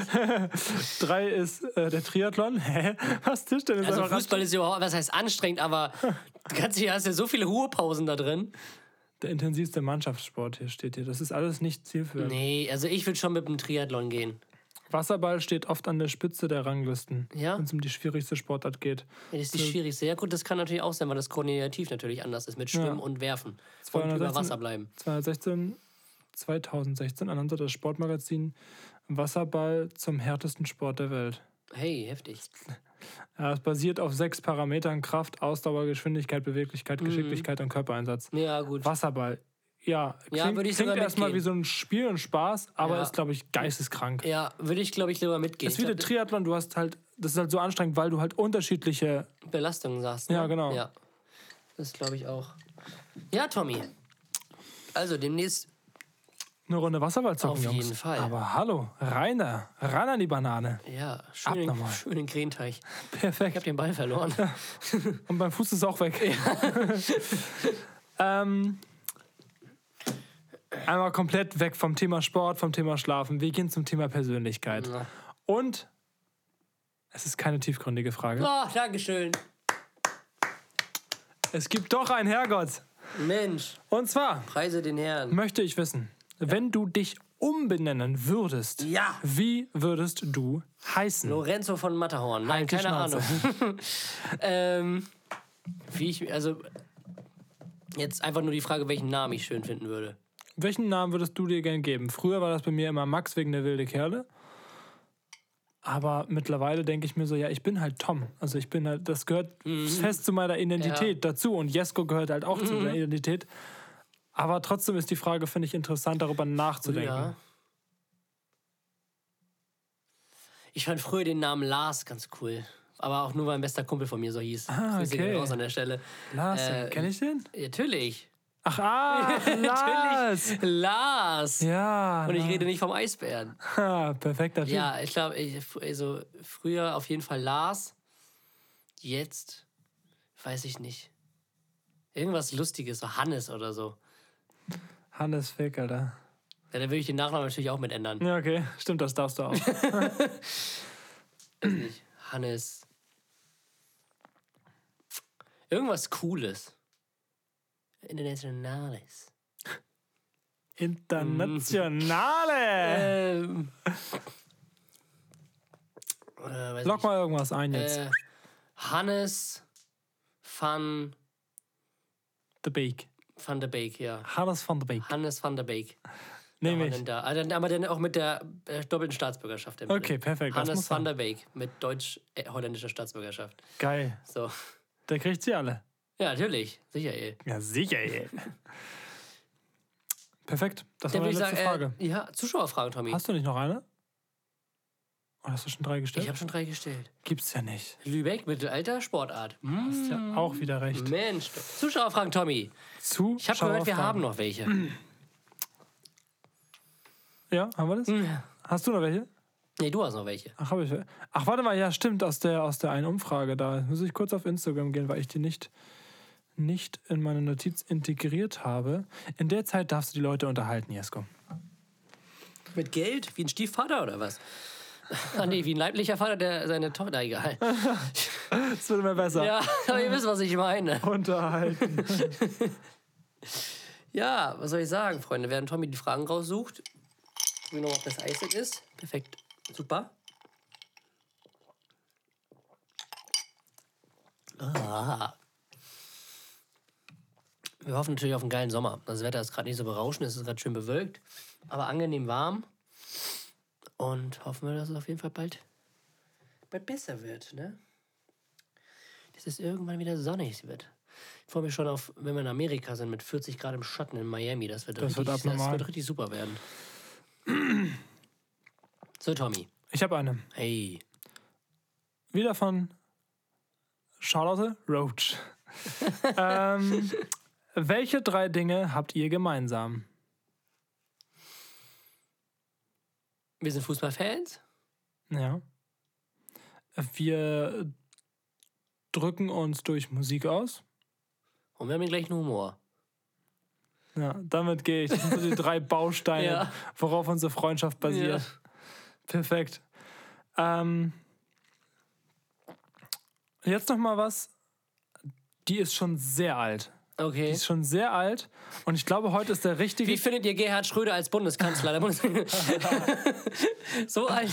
3 ist äh, der Triathlon. Hä? Was Tischtennis? Also Fußball ist ja überhaupt, was heißt anstrengend, aber du kannst hier hast ja so viele Ruhepausen da drin. Der intensivste Mannschaftssport hier steht hier. Das ist alles nicht zielführend. Nee, also ich würde schon mit dem Triathlon gehen. Wasserball steht oft an der Spitze der Ranglisten, Ja? wenn es um die schwierigste Sportart geht. Ja, Das ist die schwierigste. Ja gut, das kann natürlich auch sein, weil das koordinativ natürlich anders ist mit Schwimmen Ja. und Werfen. Und 216 über Wasser bleiben. 2016, 2016 ernannte das Sportmagazin Wasserball zum härtesten Sport der Welt. Hey, heftig. Ja, es basiert auf sechs Parametern: Kraft, Ausdauer, Geschwindigkeit, Mhm. Beweglichkeit, Geschicklichkeit und Körpereinsatz. Ja, gut. Wasserball. Ja, Ja, klingt, würde ich klingt erstmal wie so ein Spiel und Spaß, aber Ja. ist, glaube ich, geisteskrank. Ja, würde ich, glaube ich, lieber mitgehen. Das ist wie der Triathlon, du hast halt, das ist halt so anstrengend, weil du halt unterschiedliche. Belastungen sagst. Ne? Ja, genau. Ja. Das glaube ich auch. Ja, Tommy. Also demnächst. Eine Runde Wasserball zocken, Auf Jungs. jeden Fall. Aber hallo, reiner, ran an die Banane. Ja, schön, Abnormal. schön den Krähenteich. Ich Perfekt. habe den Ball verloren. Und beim Fuß ist auch weg. ähm, einmal komplett weg vom Thema Sport, vom Thema Schlafen. Wir gehen zum Thema Persönlichkeit. Ja. Und es ist keine tiefgründige Frage. Oh, Dankeschön. Es gibt doch einen Herrgott. Mensch, Und zwar preise den Herrn. möchte ich wissen, wenn du dich umbenennen würdest, Ja. wie würdest du heißen? Lorenzo von Matterhorn. Nein, Halt keine. Ahnung. ähm, wie ich, also, jetzt einfach nur die Frage, welchen Namen ich schön finden würde. Welchen Namen würdest du dir gern geben? Früher war das bei mir immer Max wegen der wilde Kerle. Aber mittlerweile denke ich mir so, ja, ich bin halt Tom. Also ich bin halt, das gehört fest zu meiner Identität dazu. Und Jesko gehört halt auch zu meiner Identität. Aber trotzdem ist die Frage, finde ich, interessant, darüber nachzudenken. Ja. Ich fand früher den Namen Lars ganz cool. Aber auch nur, weil ein bester Kumpel von mir so hieß. Ah, Grüße okay. raus an der Stelle. Lars, Äh, kenn ich den? Natürlich. Ach, ah, Lars. Lars. Ja. Und ich rede nicht vom Eisbären. Ha, perfekter Typ. Ja, ich glaube, also früher auf jeden Fall Lars. Jetzt weiß ich nicht. Irgendwas Lustiges, so Hannes oder so. Hannes Fick, Alter. Ja, dann würde ich den Nachnamen natürlich auch mit ändern. Ja, okay. Stimmt, das darfst du auch. Hannes. Irgendwas Cooles. Internationales. Internationale. Ähm. Äh, Lock nicht. mal irgendwas ein jetzt. Äh, Hannes van, The Beek. Van der Beek, ja. Hannes van der Beek. Hannes van der Beek. Nehme ich. dann da. Ah, dann- Aber dann auch mit der äh, doppelten Staatsbürgerschaft. Okay, perfekt, Hannes van der Beek mit deutsch-holländischer Staatsbürgerschaft. Geil. So. Der kriegt sie alle. Ja, natürlich. Sicher, ey. Ja, sicher, ey. Perfekt. Das Dann war ich letzte sagen, Frage. äh, ja, Zuschauerfragen, Tommy. Hast du nicht noch eine? Oder hast du schon drei ich gestellt? habe schon drei gestellt. Gibt's ja nicht. Lübeck, Mittelalter, Sportart. Hm, Hast ja auch wieder recht. Mensch. Zuschauerfragen, Tommy. Zu Ich habe gehört, wir haben noch welche. Ja, haben wir das? Hm. Hast du noch welche? Nee, du hast noch welche. Ach, habe ich. Ach, warte mal, ja, stimmt, aus der, aus der einen Umfrage. Da muss ich kurz auf Instagram gehen, weil ich die nicht, nicht in meine Notiz integriert habe. In der Zeit darfst du die Leute unterhalten, Jesko. Mit Geld? Wie ein Stiefvater oder was? Ah, nee, wie ein leiblicher Vater, der seine Tochter, egal. Das wird immer besser. Ja, aber ihr wisst, was ich meine. Unterhalten. Ja, was soll ich sagen, Freunde? Während Tommy die Fragen raussucht, gucken wir noch, ob das Eis ist. Perfekt. Super. Ah. Wir hoffen natürlich auf einen geilen Sommer. Das Wetter ist gerade nicht so berauschend, es ist gerade schön bewölkt, aber angenehm warm. Und hoffen wir, dass es auf jeden Fall bald, bald besser wird, ne? Dass es irgendwann wieder sonnig wird. Ich freue mich schon auf, wenn wir in Amerika sind, mit 40 Grad im Schatten in Miami. Das wird, Das wird richtig, das abnormal. wird richtig super werden. So, Tommy. Ich habe eine. Hey. Wieder von Charlotte Roach. ähm, welche drei Dinge habt ihr gemeinsam? Wir sind Fußballfans. Ja. Wir drücken uns durch Musik aus. Und wir haben den gleichen Humor. Ja, damit gehe ich. Das sind so die drei Bausteine, Ja. worauf unsere Freundschaft basiert. Perfekt. Ähm, jetzt noch mal was. Die ist schon sehr alt. Die Okay. ist schon sehr alt. Und ich glaube, heute ist der richtige. Wie findet ihr Gerhard Schröder als Bundeskanzler der Bundesrepublik? so alt.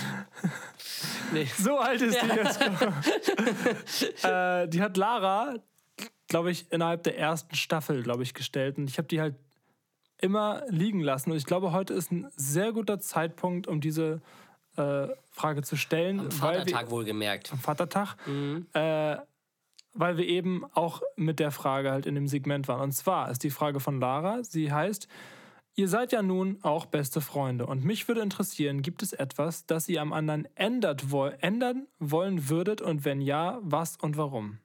Nee. So alt ist die jetzt. äh, die hat Lara, glaube ich, innerhalb der ersten Staffel, glaube ich, gestellt. Und ich habe die halt immer liegen lassen. Und ich glaube, heute ist ein sehr guter Zeitpunkt, um diese äh, Frage zu stellen. weil wir- Vatertag wohlgemerkt. am Vatertag, Mhm. äh, weil wir eben auch mit der Frage halt in dem Segment waren. Und zwar ist die Frage von Lara, sie heißt, ihr seid ja nun auch beste Freunde und mich würde interessieren, gibt es etwas, das ihr am anderen ändert wo ändern wollen würdet und wenn ja, was und warum?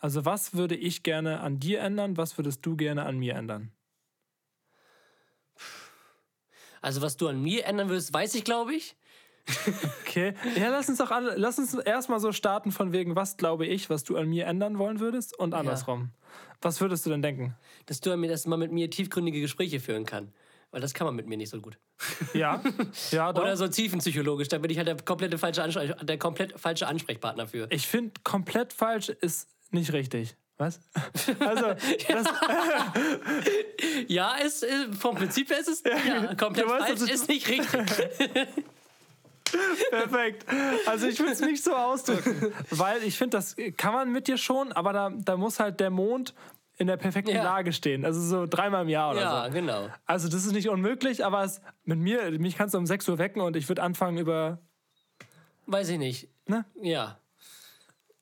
Also was würde ich gerne an dir ändern, was würdest du gerne an mir ändern? Also, was du an mir ändern würdest, weiß ich, glaube ich. Okay, ja, lass uns doch alle, lass uns erstmal so starten von wegen, was glaube ich, was du an mir ändern wollen würdest und andersrum. Was würdest du denn denken? Dass du an mir, dass man mit mir tiefgründige Gespräche führen kann. Weil das kann man mit mir nicht so gut. Ja, ja, doch. Oder so tiefenpsychologisch. Da bin ich halt der komplette falsche, Ansprech der komplett falsche Ansprechpartner für. Ich finde, komplett falsch ist nicht richtig. Was? Also, das, Ja, ist, äh, vom Prinzip her ist es ja, komplett weißt, falsch, ist nicht richtig. perfekt. Also, ich will es nicht so ausdrücken, weil ich finde, das kann man mit dir schon, aber da, da muss halt der Mond in der perfekten Ja. Lage stehen. Also, so dreimal im Jahr oder Ja, so. genau. Also, das ist nicht unmöglich, aber es, mit mir, mich kannst du um 6 Uhr wecken und ich würde anfangen, über Weiß ich nicht. Ne? Ja,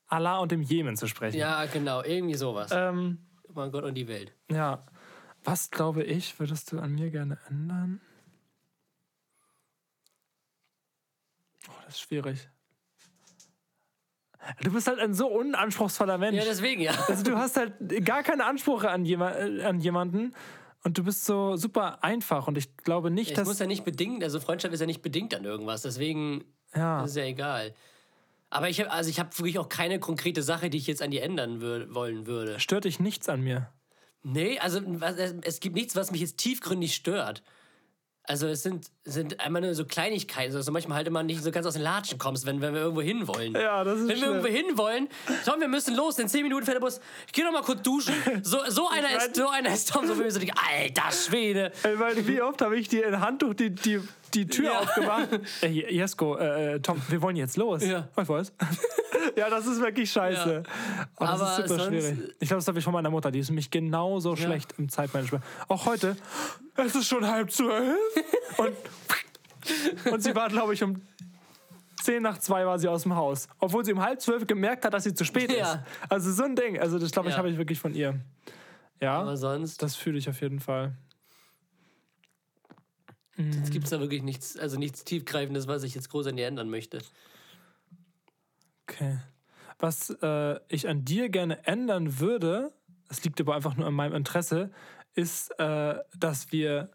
Allah und dem Jemen zu sprechen. ja, genau. Irgendwie sowas. Ähm, mein Gott und die Welt. Ja. Was glaube ich, würdest du an mir gerne ändern? Oh, das ist schwierig. Du bist halt ein so unanspruchsvoller Mensch. Ja, deswegen, ja. Also du hast halt gar keine Ansprüche an, jema äh, an jemanden und du bist so super einfach und ich glaube nicht, Es dass... muss ja nicht bedingt, also Freundschaft ist ja nicht bedingt an irgendwas, deswegen ja, ist ja egal. Aber ich habe also ich habe wirklich auch keine konkrete Sache, die ich jetzt an dir ändern wür wollen würde. stört dich nichts an mir. Nee, also es gibt nichts, was mich jetzt tiefgründig stört. Also es sind, sind einmal nur so Kleinigkeiten, dass du manchmal halt immer nicht so ganz aus den Latschen kommst, wenn, wenn wir irgendwo hinwollen. Ja, das ist Wenn wir schlimm. irgendwo hinwollen, Tom, wir müssen los, in 10 Minuten fährt der Bus. Ich geh noch mal kurz duschen. So, so einer ist, so einer ist Tom, so wie wir so denken, alter Schwede. Ey, weil wie oft habe ich dir in Handtuch die, die, die Tür Ja. aufgemacht? Ey, Jesko, äh, äh, Tom, wir wollen jetzt los. Ja. Ich weiß. ja, das ist wirklich scheiße. Oh, das Aber ist super schwierig. Ich glaube, das habe ich von meiner Mutter. Die ist nämlich genauso schlecht im Zeitmanagement. Auch heute, es ist schon halb zwölf. Und, und sie war, glaube ich, um zehn nach zwei war sie aus dem Haus. Obwohl sie um halb zwölf gemerkt hat, dass sie zu spät Ja. ist. Also so ein Ding. Also das, glaube ich, Ja. habe ich wirklich von ihr. Ja, Aber sonst das fühle ich auf jeden Fall. gibt es da wirklich nichts, also nichts Tiefgreifendes, was ich jetzt groß an dir ändern möchte. Okay. Was äh, ich an dir gerne ändern würde, es liegt aber einfach nur an meinem Interesse, ist, äh, dass wir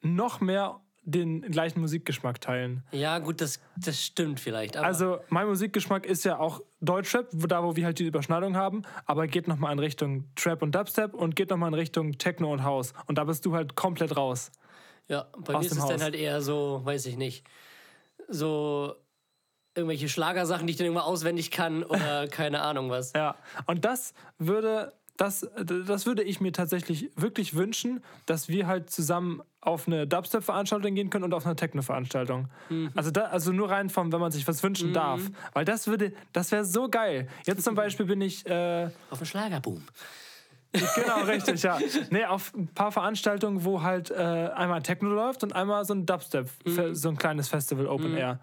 noch mehr den gleichen Musikgeschmack teilen. Ja, gut, das, das stimmt vielleicht. Also mein Musikgeschmack ist ja auch Deutschrap, da wo wir halt die Überschneidung haben, aber geht nochmal in Richtung Trap und Dubstep und geht nochmal in Richtung Techno und House. Und da bist du halt komplett raus. Ja, bei mir ist es dann Haus. halt eher so, weiß ich nicht, so irgendwelche Schlagersachen, die ich dann irgendwann auswendig kann oder keine Ahnung was. Ja, und das würde, das, das würde ich mir tatsächlich wirklich wünschen, dass wir halt zusammen auf eine Dubstep-Veranstaltung gehen können und auf eine Techno-Veranstaltung. Also, da, also nur rein vom, wenn man sich was wünschen darf. Weil das würde, das wäre so geil. Jetzt zum Beispiel bin ich, äh, Auf den Schlagerboom. genau, richtig, ja. Nee, auf ein paar Veranstaltungen, wo halt äh, einmal Techno läuft und einmal so ein Dubstep, so ein kleines Festival Open Air.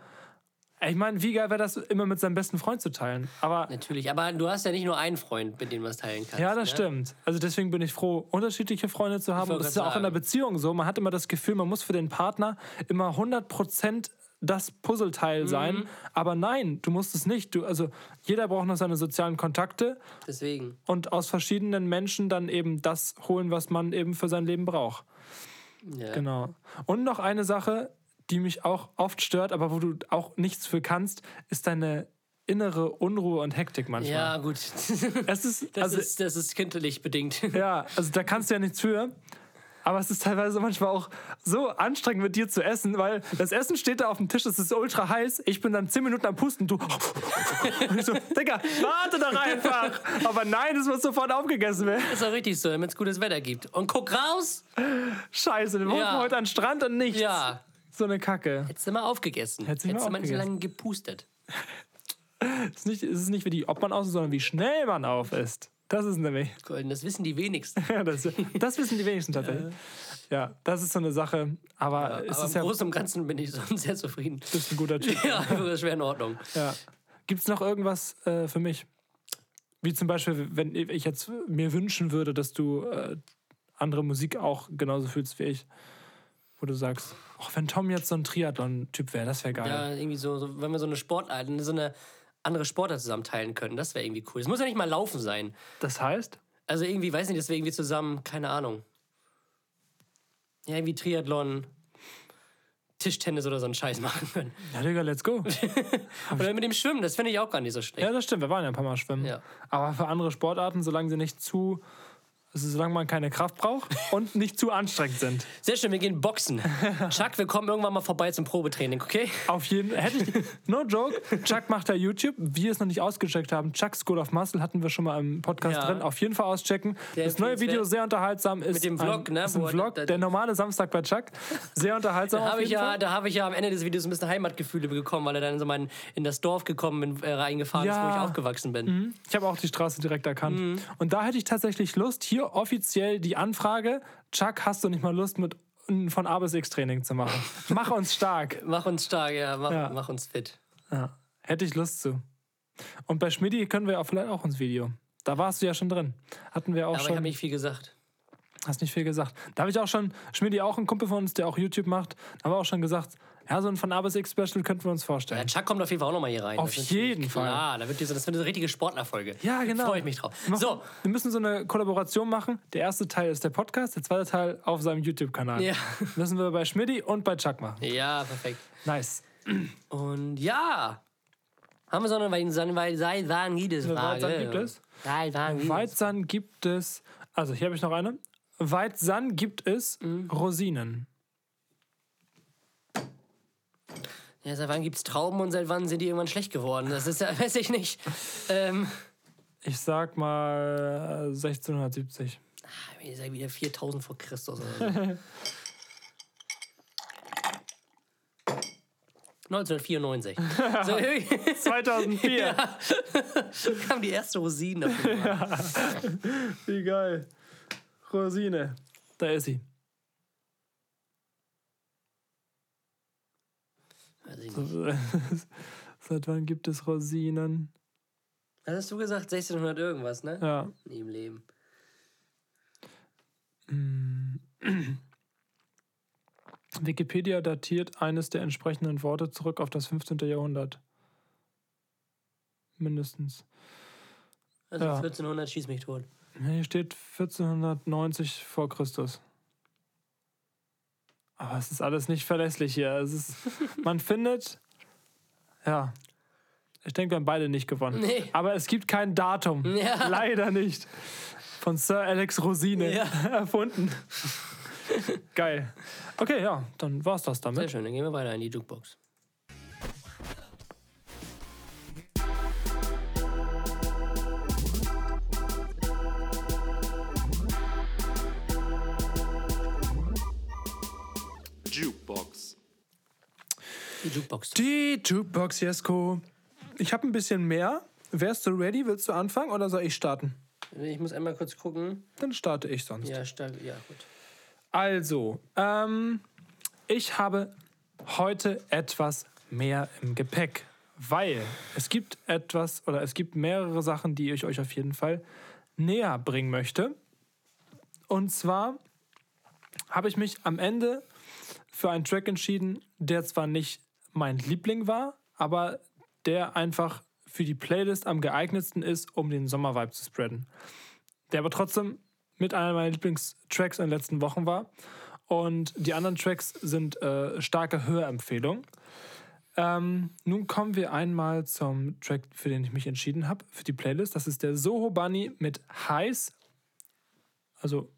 Ich meine, wie geil wäre das, immer mit seinem besten Freund zu teilen. Aber Natürlich, aber du hast ja nicht nur einen Freund, mit dem du was teilen kannst. Ja, das ne? stimmt. Also deswegen bin ich froh, unterschiedliche Freunde zu haben. das ist ja auch in der. Beziehung so. Man hat immer das Gefühl, man muss für den Partner immer 100% das Puzzleteil sein. Mhm. Aber nein, du musst es nicht. Du, also jeder braucht noch seine sozialen Kontakte Deswegen. und aus verschiedenen Menschen dann eben das holen, was man eben für sein Leben braucht. Ja. Genau. Und noch eine Sache, die mich auch oft stört, aber wo du auch nichts für kannst, ist deine innere Unruhe und Hektik manchmal. Ja, gut. Es ist, Das, also, ist, das ist kindlich bedingt. Ja, also da kannst du ja nichts für. Aber es ist teilweise manchmal auch so anstrengend mit dir zu essen, weil das Essen steht da auf dem Tisch, es ist ultra heiß. Ich bin dann 10 Minuten am Pusten, du. Und ich so, Digga, warte doch einfach. Aber nein, es muss sofort aufgegessen werden. ist auch richtig so, damit es gutes Wetter gibt. Und guck raus! Scheiße, wir wollten Ja. heute an den Strand und nichts. Ja. So eine Kacke. Hättest du mal aufgegessen. Hättest du mal Hättest du mal so lange gepustet. Es ist, nicht, es ist nicht wie die, ob man auf ist, sondern wie schnell man auf ist. Das ist nämlich. Das wissen die wenigsten. Ja, das, das wissen die wenigsten tatsächlich. Ja, das ist so eine Sache. Aber es Aber ist im ja Großen und Ganzen bin ich sonst sehr zufrieden. bist ein guter Typ. Ja, das wäre in Ordnung. Ja. Gibt es noch irgendwas äh, für mich? Wie zum Beispiel, wenn ich jetzt mir wünschen würde, dass du äh, andere Musik auch genauso fühlst wie ich. Wo du sagst, oh, wenn Tom jetzt so ein Triathlon-Typ wäre, das wäre geil. Ja, irgendwie so, so, wenn wir so eine Sportart, so eine andere Sportart zusammen teilen können, das wäre irgendwie cool. Es muss ja nicht mal laufen sein. Das heißt? Also irgendwie, weiß nicht, dass wir irgendwie zusammen, keine Ahnung. Ja, irgendwie Triathlon, Tischtennis oder so einen Scheiß machen können. Ja, Digga, let's go. Oder mit dem Schwimmen, das finde ich auch gar nicht so schlecht. ja, das stimmt, wir waren ja ein paar Mal schwimmen. Ja. Aber für andere Sportarten, solange sie nicht zu, also solange man keine Kraft braucht und nicht zu anstrengend sind. Sehr schön, wir gehen boxen. Chuck, wir kommen irgendwann mal vorbei zum Probetraining, okay? Auf jeden ich, no joke, Chuck macht da YouTube. Wir es noch nicht ausgecheckt haben. Chuck School of Muscle hatten wir schon mal im Podcast Ja. drin. Auf jeden Fall auschecken. Sehr das neue Video empfehlenswert. sehr unterhaltsam ist. Mit dem Vlog, ein, ne, Ist ein Vlog, der normale Samstag bei Chuck. Sehr unterhaltsam Da habe ich, ja, Fall. da hab ich ja am Ende des Videos ein bisschen Heimatgefühle bekommen, weil er dann so mal in, das Dorf gekommen bin, äh, reingefahren ist, wo Ja. ich aufgewachsen bin. Ich habe auch die Straße direkt erkannt. Mhm. Und da hätte ich tatsächlich Lust, hier offiziell die Anfrage, Chuck, hast du nicht mal Lust, mit von A bis X Training zu machen? Mach uns stark. Mach uns stark, ja mach, Ja. mach uns fit. Ja, hätte ich Lust zu. Und bei Schmidti können wir auch vielleicht auch ins Video. Da warst du ja schon drin. Hatten wir auch Aber ich schon. habe nicht viel gesagt. Hast nicht viel gesagt. Da habe ich auch schon, Schmidti auch ein Kumpel von uns, der auch YouTube macht, da haben wir auch schon gesagt, Ja, so ein von A bis X Special könnten wir uns vorstellen. Chuck kommt auf jeden Fall auch nochmal hier rein. Auf jeden Fall. Klar, da wird diese, das wird eine richtige Sportlerfolge. Ja, genau. Freue ich mich drauf. Machen- So, Wir müssen so eine Kollaboration machen. Der erste Teil ist der Podcast, der zweite Teil auf seinem YouTube-Kanal. Ja. Müssen wir bei Schmidti und bei Chuck machen. ja, perfekt. Nice. Und ja, haben wir so eine weil- so eine weil- seit wann gibt es Frage? Weizen gibt es? Seit wann gibt es? Weizen gibt es. Also, hier habe ich noch eine. Weizen gibt es Mhm. Rosinen. Ja, seit wann gibt es Trauben und seit wann sind die irgendwann schlecht geworden? Das ist ja, weiß ich nicht. Ähm, Ich sag mal äh, 1670. ich sage wieder 4000 vor Christus oder so. 1994. So, irgendwie 2004. kam die erste Rosine. Markt. Wie geil. Rosine. Da ist sie. Weiß ich nicht. Seit wann gibt es Rosinen? Was hast du gesagt? 1600 irgendwas, ne? Ja. Nie im Leben. Wikipedia datiert eines der entsprechenden Worte zurück auf das 15. Jahrhundert. Mindestens. Also Ja. 1400 schieß mich tot. Hier steht 1490 vor Christus. Aber es ist alles nicht verlässlich hier. Es ist, man findet, ja, ich denke, wir haben beide nicht gewonnen. Nee. Aber es gibt kein Datum. Ja. Leider nicht. Von Sir Alex Rosine Ja. erfunden. Geil. Okay, ja, dann war's das Sehr damit. schön, dann gehen wir weiter in die. Jukebox. Die Jukebox. Die Jukebox, Jesko. Ich habe ein bisschen mehr. Wärst du ready? Willst du anfangen oder soll ich starten? Ich muss einmal kurz gucken. Dann starte ich sonst. Ja, stark. Ja, gut. Also, ähm, ich habe heute etwas mehr im Gepäck, weil es gibt etwas oder es gibt mehrere Sachen, die ich euch auf jeden Fall näher bringen möchte. Und zwar habe ich mich am Ende für einen Track entschieden, der zwar nicht mein Liebling war, aber der einfach für die Playlist am geeignetsten ist, um den Sommervibe zu spreaden. Der aber trotzdem mit einer meiner Lieblingstracks in den letzten Wochen war. Und die anderen Tracks sind äh, starke Hörempfehlungen. Ähm, nun kommen wir einmal zum Track, für den ich mich entschieden habe, für die Playlist. Das ist der Soho Bunny mit Highs, also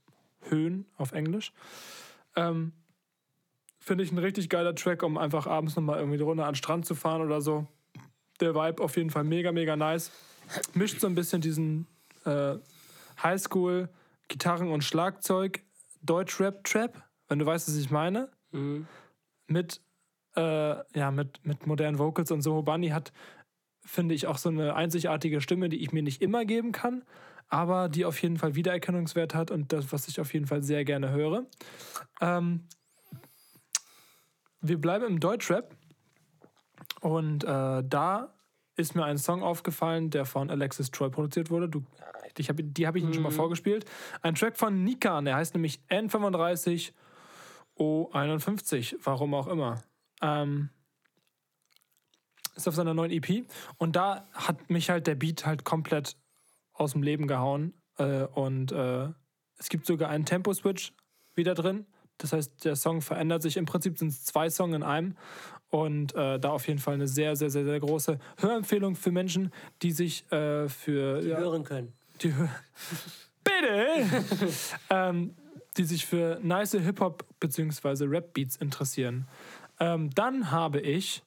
Höhen auf Englisch. Ähm, Finde ich ein richtig geiler Track, um einfach abends nochmal irgendwie eine Runde an den Strand zu fahren oder so. Der Vibe auf jeden Fall mega, mega nice. Mischt so ein bisschen diesen äh, Highschool, Gitarren und Schlagzeug, Deutsch-Rap-Trap, wenn du weißt, was ich meine. Mit, äh, ja, mit, mit modernen Vocals und so. Bunny hat, finde ich, auch so eine einzigartige Stimme, die ich mir nicht immer geben kann, aber die auf jeden Fall Wiedererkennungswert hat und das, was ich auf jeden Fall sehr gerne höre. Ähm, wir bleiben im Deutschrap und äh, da ist mir ein Song aufgefallen, der von Alexis Troy produziert wurde. Du, ich hab, die habe ich Ihnen schon mal vorgespielt. Ein Track von Nikan, der heißt nämlich N35 O51, warum auch immer. Ähm, ist auf seiner neuen EP. Und da hat mich halt der Beat halt komplett aus dem Leben gehauen. Äh, und äh, es gibt sogar einen Tempo-Switch wieder drin. Das heißt, der Song verändert sich. Im Prinzip sind es zwei Songs in einem. Und äh, da auf jeden Fall eine sehr, sehr, sehr, sehr große Hörempfehlung für Menschen, die sich äh, für. ja, Hören können. die Hör Bitte! ähm, die sich für nice Hip-Hop bzw. Rap-Beats interessieren. Ähm, dann habe ich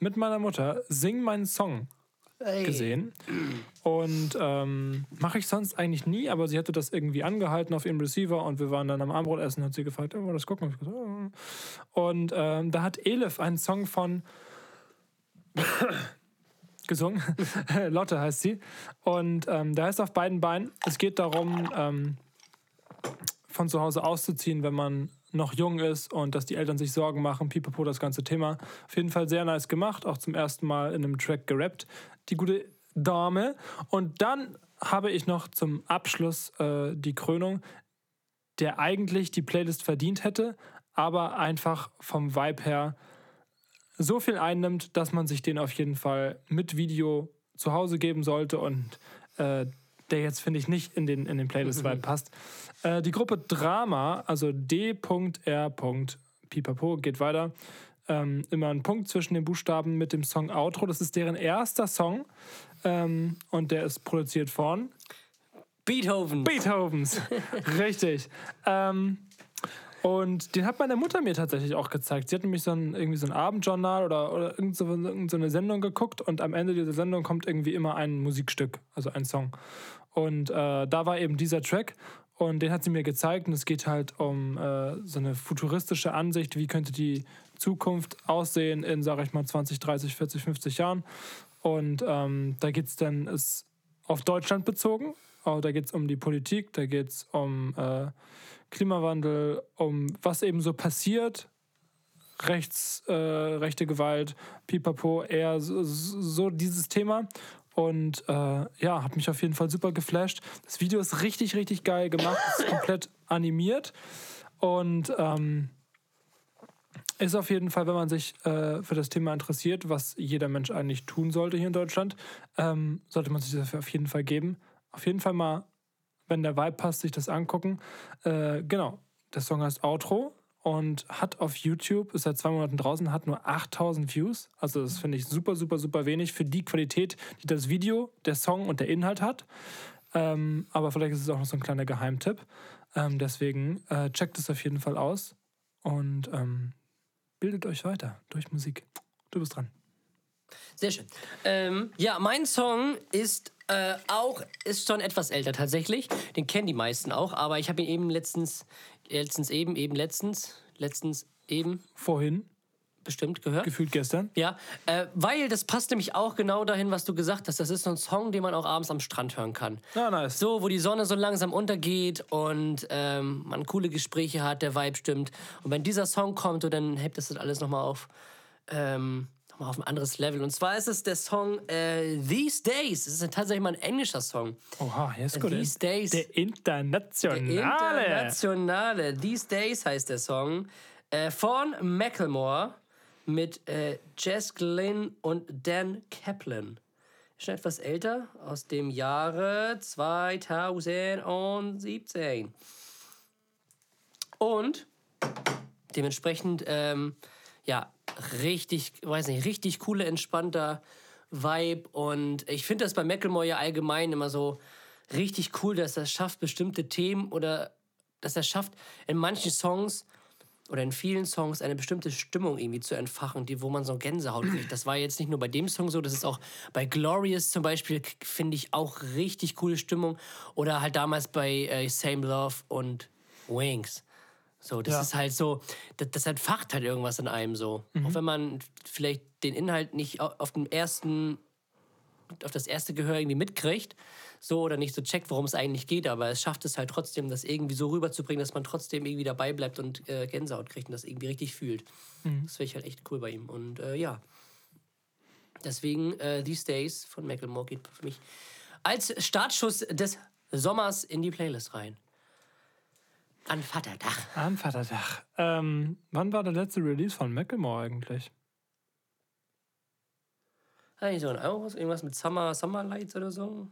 mit meiner Mutter Sing meinen Song Gesehen. Und ähm, mache ich sonst eigentlich nie, aber sie hatte das irgendwie angehalten auf ihrem Receiver und wir waren dann am Abendbrotessen, hat sie gefragt, oh, das gucken. Oh. Und ähm, da hat Elif einen Song von gesungen. Lotte heißt sie. Und ähm, der heißt auf beiden Beinen. Es geht darum, ähm, von zu Hause auszuziehen, wenn man noch jung ist und dass die Eltern sich Sorgen machen. Pipapo, das ganze Thema. Auf jeden Fall sehr nice gemacht. Auch zum ersten Mal in einem Track gerappt. Die gute Dame. Und dann habe ich noch zum Abschluss äh, die Krönung, der eigentlich die Playlist verdient hätte, aber einfach vom Vibe her so viel einnimmt, dass man sich den auf jeden Fall mit Video zu Hause geben sollte und äh, der jetzt, finde ich, nicht in den, in den Playlist-Vibe passt. Äh, die Gruppe Drama, also D.R. Pipapo, geht weiter. Ähm, immer ein Punkt zwischen den Buchstaben mit dem Song Outro. Das ist deren erster Song ähm, und der ist produziert von Beethoven. Beethovens. Richtig. Ähm, und den hat meine Mutter mir tatsächlich auch gezeigt. Sie hat nämlich so ein, irgendwie so ein Abendjournal oder, oder irgend so, irgend so eine Sendung geguckt und am Ende dieser Sendung kommt irgendwie immer ein Musikstück, also ein Song. Und äh, da war eben dieser Track und den hat sie mir gezeigt und es geht halt um äh, so eine futuristische Ansicht, wie könnte die Zukunft aussehen in, sag ich mal, 20, 30, 40, 50 Jahren. Und ähm, da geht es dann ist auf Deutschland bezogen. Oh, da geht es um die Politik, da geht es um äh, Klimawandel, um was eben so passiert. Rechts, äh, rechte Gewalt, pipapo, eher so, so dieses Thema. Und äh, ja, hat mich auf jeden Fall super geflasht. Das Video ist richtig, richtig geil gemacht, ist komplett animiert. Und ähm, ist auf jeden Fall, wenn man sich äh, für das Thema interessiert, was jeder Mensch eigentlich tun sollte hier in Deutschland, ähm, sollte man sich das auf jeden Fall geben. Auf jeden Fall mal, wenn der Vibe passt, sich das angucken. Äh, genau, der Song heißt Outro und hat auf YouTube, ist seit zwei Monaten draußen, hat nur 8000 Views. Also das finde ich super, super, super wenig für die Qualität, die das Video, der Song und der Inhalt hat. Ähm, aber vielleicht ist es auch noch so ein kleiner Geheimtipp. Ähm, deswegen äh, checkt es auf jeden Fall aus und ähm, bildet euch weiter durch Musik. Du bist dran. Sehr schön. Ähm, ja, mein Song ist äh, auch, ist schon etwas älter tatsächlich. Den kennen die meisten auch, aber ich habe ihn eben letztens, letztens eben, eben letztens, letztens eben Vorhin, bestimmt gehört. gefühlt gestern. Ja, äh, weil das passt nämlich auch genau dahin, was du gesagt hast. Das ist so ein Song, den man auch abends am Strand hören kann. Ah, nice. So, wo die Sonne so langsam untergeht und ähm, man coole Gespräche hat, der Vibe stimmt. Und wenn dieser Song kommt, so, dann hebt das das alles nochmal auf, ähm, mal auf ein anderes Level. Und zwar ist es der Song äh, These Days. Das ist tatsächlich mal ein englischer Song. Oha, hier ist gut. These Days. Der internationale. Internationale. These Days heißt der Song. Äh, von Macklemore mit äh, Jess Glynn und Dan Kaplan. Schon etwas älter, aus dem Jahre 2017. Und dementsprechend, ähm, ja, richtig, weiß nicht, richtig cooler, entspannter Vibe. Und ich finde das bei Macklemore ja allgemein immer so richtig cool, dass er schafft, bestimmte Themen oder dass er schafft, in manchen Songs oder in vielen Songs eine bestimmte Stimmung irgendwie zu entfachen, die, wo man so Gänsehaut kriegt. Das war jetzt nicht nur bei dem Song so, das ist auch bei Glorious zum Beispiel, finde ich auch richtig coole Stimmung. Oder halt damals bei äh, Same Love und Wings. So, das Ja. ist halt so, das, das entfacht halt irgendwas in einem so. Auch wenn man vielleicht den Inhalt nicht au- auf dem ersten auf das erste Gehör irgendwie mitkriegt, so oder nicht so checkt, worum es eigentlich geht, aber es schafft es halt trotzdem, das irgendwie so rüberzubringen, dass man trotzdem irgendwie dabei bleibt und äh, Gänsehaut kriegt und das irgendwie richtig fühlt. Das finde ich halt echt cool bei ihm. Und äh, ja, deswegen äh, These Days von Macklemore geht für mich als Startschuss des Sommers in die Playlist rein. An Vaterdach. Am Vatertag. Ähm, wann war der letzte Release von Macklemore eigentlich? Nicht so ein Album, irgendwas mit Summer, Summer Lights oder so?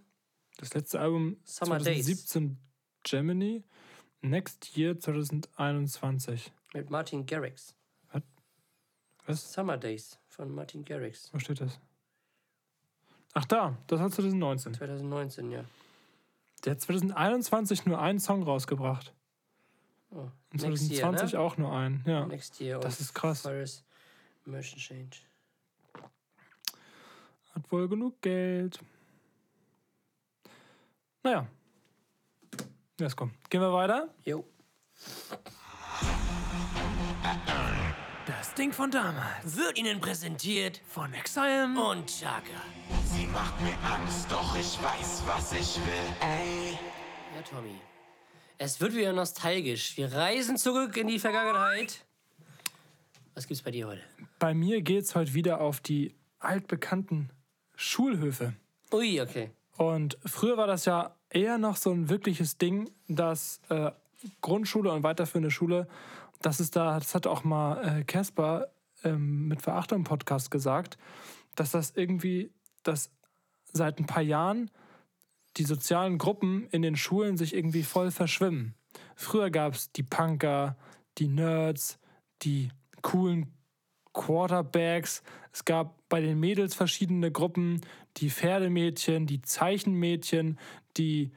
Das letzte Album Summer Days. 2017 Germany. Next Year 2021. Mit Martin Garrix. Was? Summer Days von Martin Garrix. Wo steht das? Ach da, das hat 2019. 2019, ja. Der hat 2021 nur einen Song rausgebracht. Oh, Und next 2020 year, ne? auch nur einen. Ja. Next Year. Das ist krass. Paris Merchant Change. Hat wohl genug Geld. Naja. Jetzt komm. Gehen wir weiter. Jo. Das Ding von damals. Wird Ihnen präsentiert Von Exile. und Chaka. Sie macht mir Angst, doch ich weiß, was ich will. Ey. Ja, Tommy. Es wird wieder nostalgisch. Wir reisen zurück in die Vergangenheit. Was gibt's bei dir heute? Bei mir geht's heute wieder auf die altbekannten Schulhöfe. Ui, okay. Und früher war das ja eher noch so ein wirkliches Ding, dass äh, Grundschule und weiterführende Schule, das ist da, das hat auch mal äh, Casper ähm, mit Verachtung im Podcast gesagt, dass das irgendwie, dass seit ein paar Jahren die sozialen Gruppen in den Schulen sich irgendwie voll verschwimmen. Früher gab es die Punker, die Nerds, die coolen Quarterbacks. Es gab bei den Mädels verschiedene Gruppen, die Pferdemädchen, die Zeichenmädchen, die,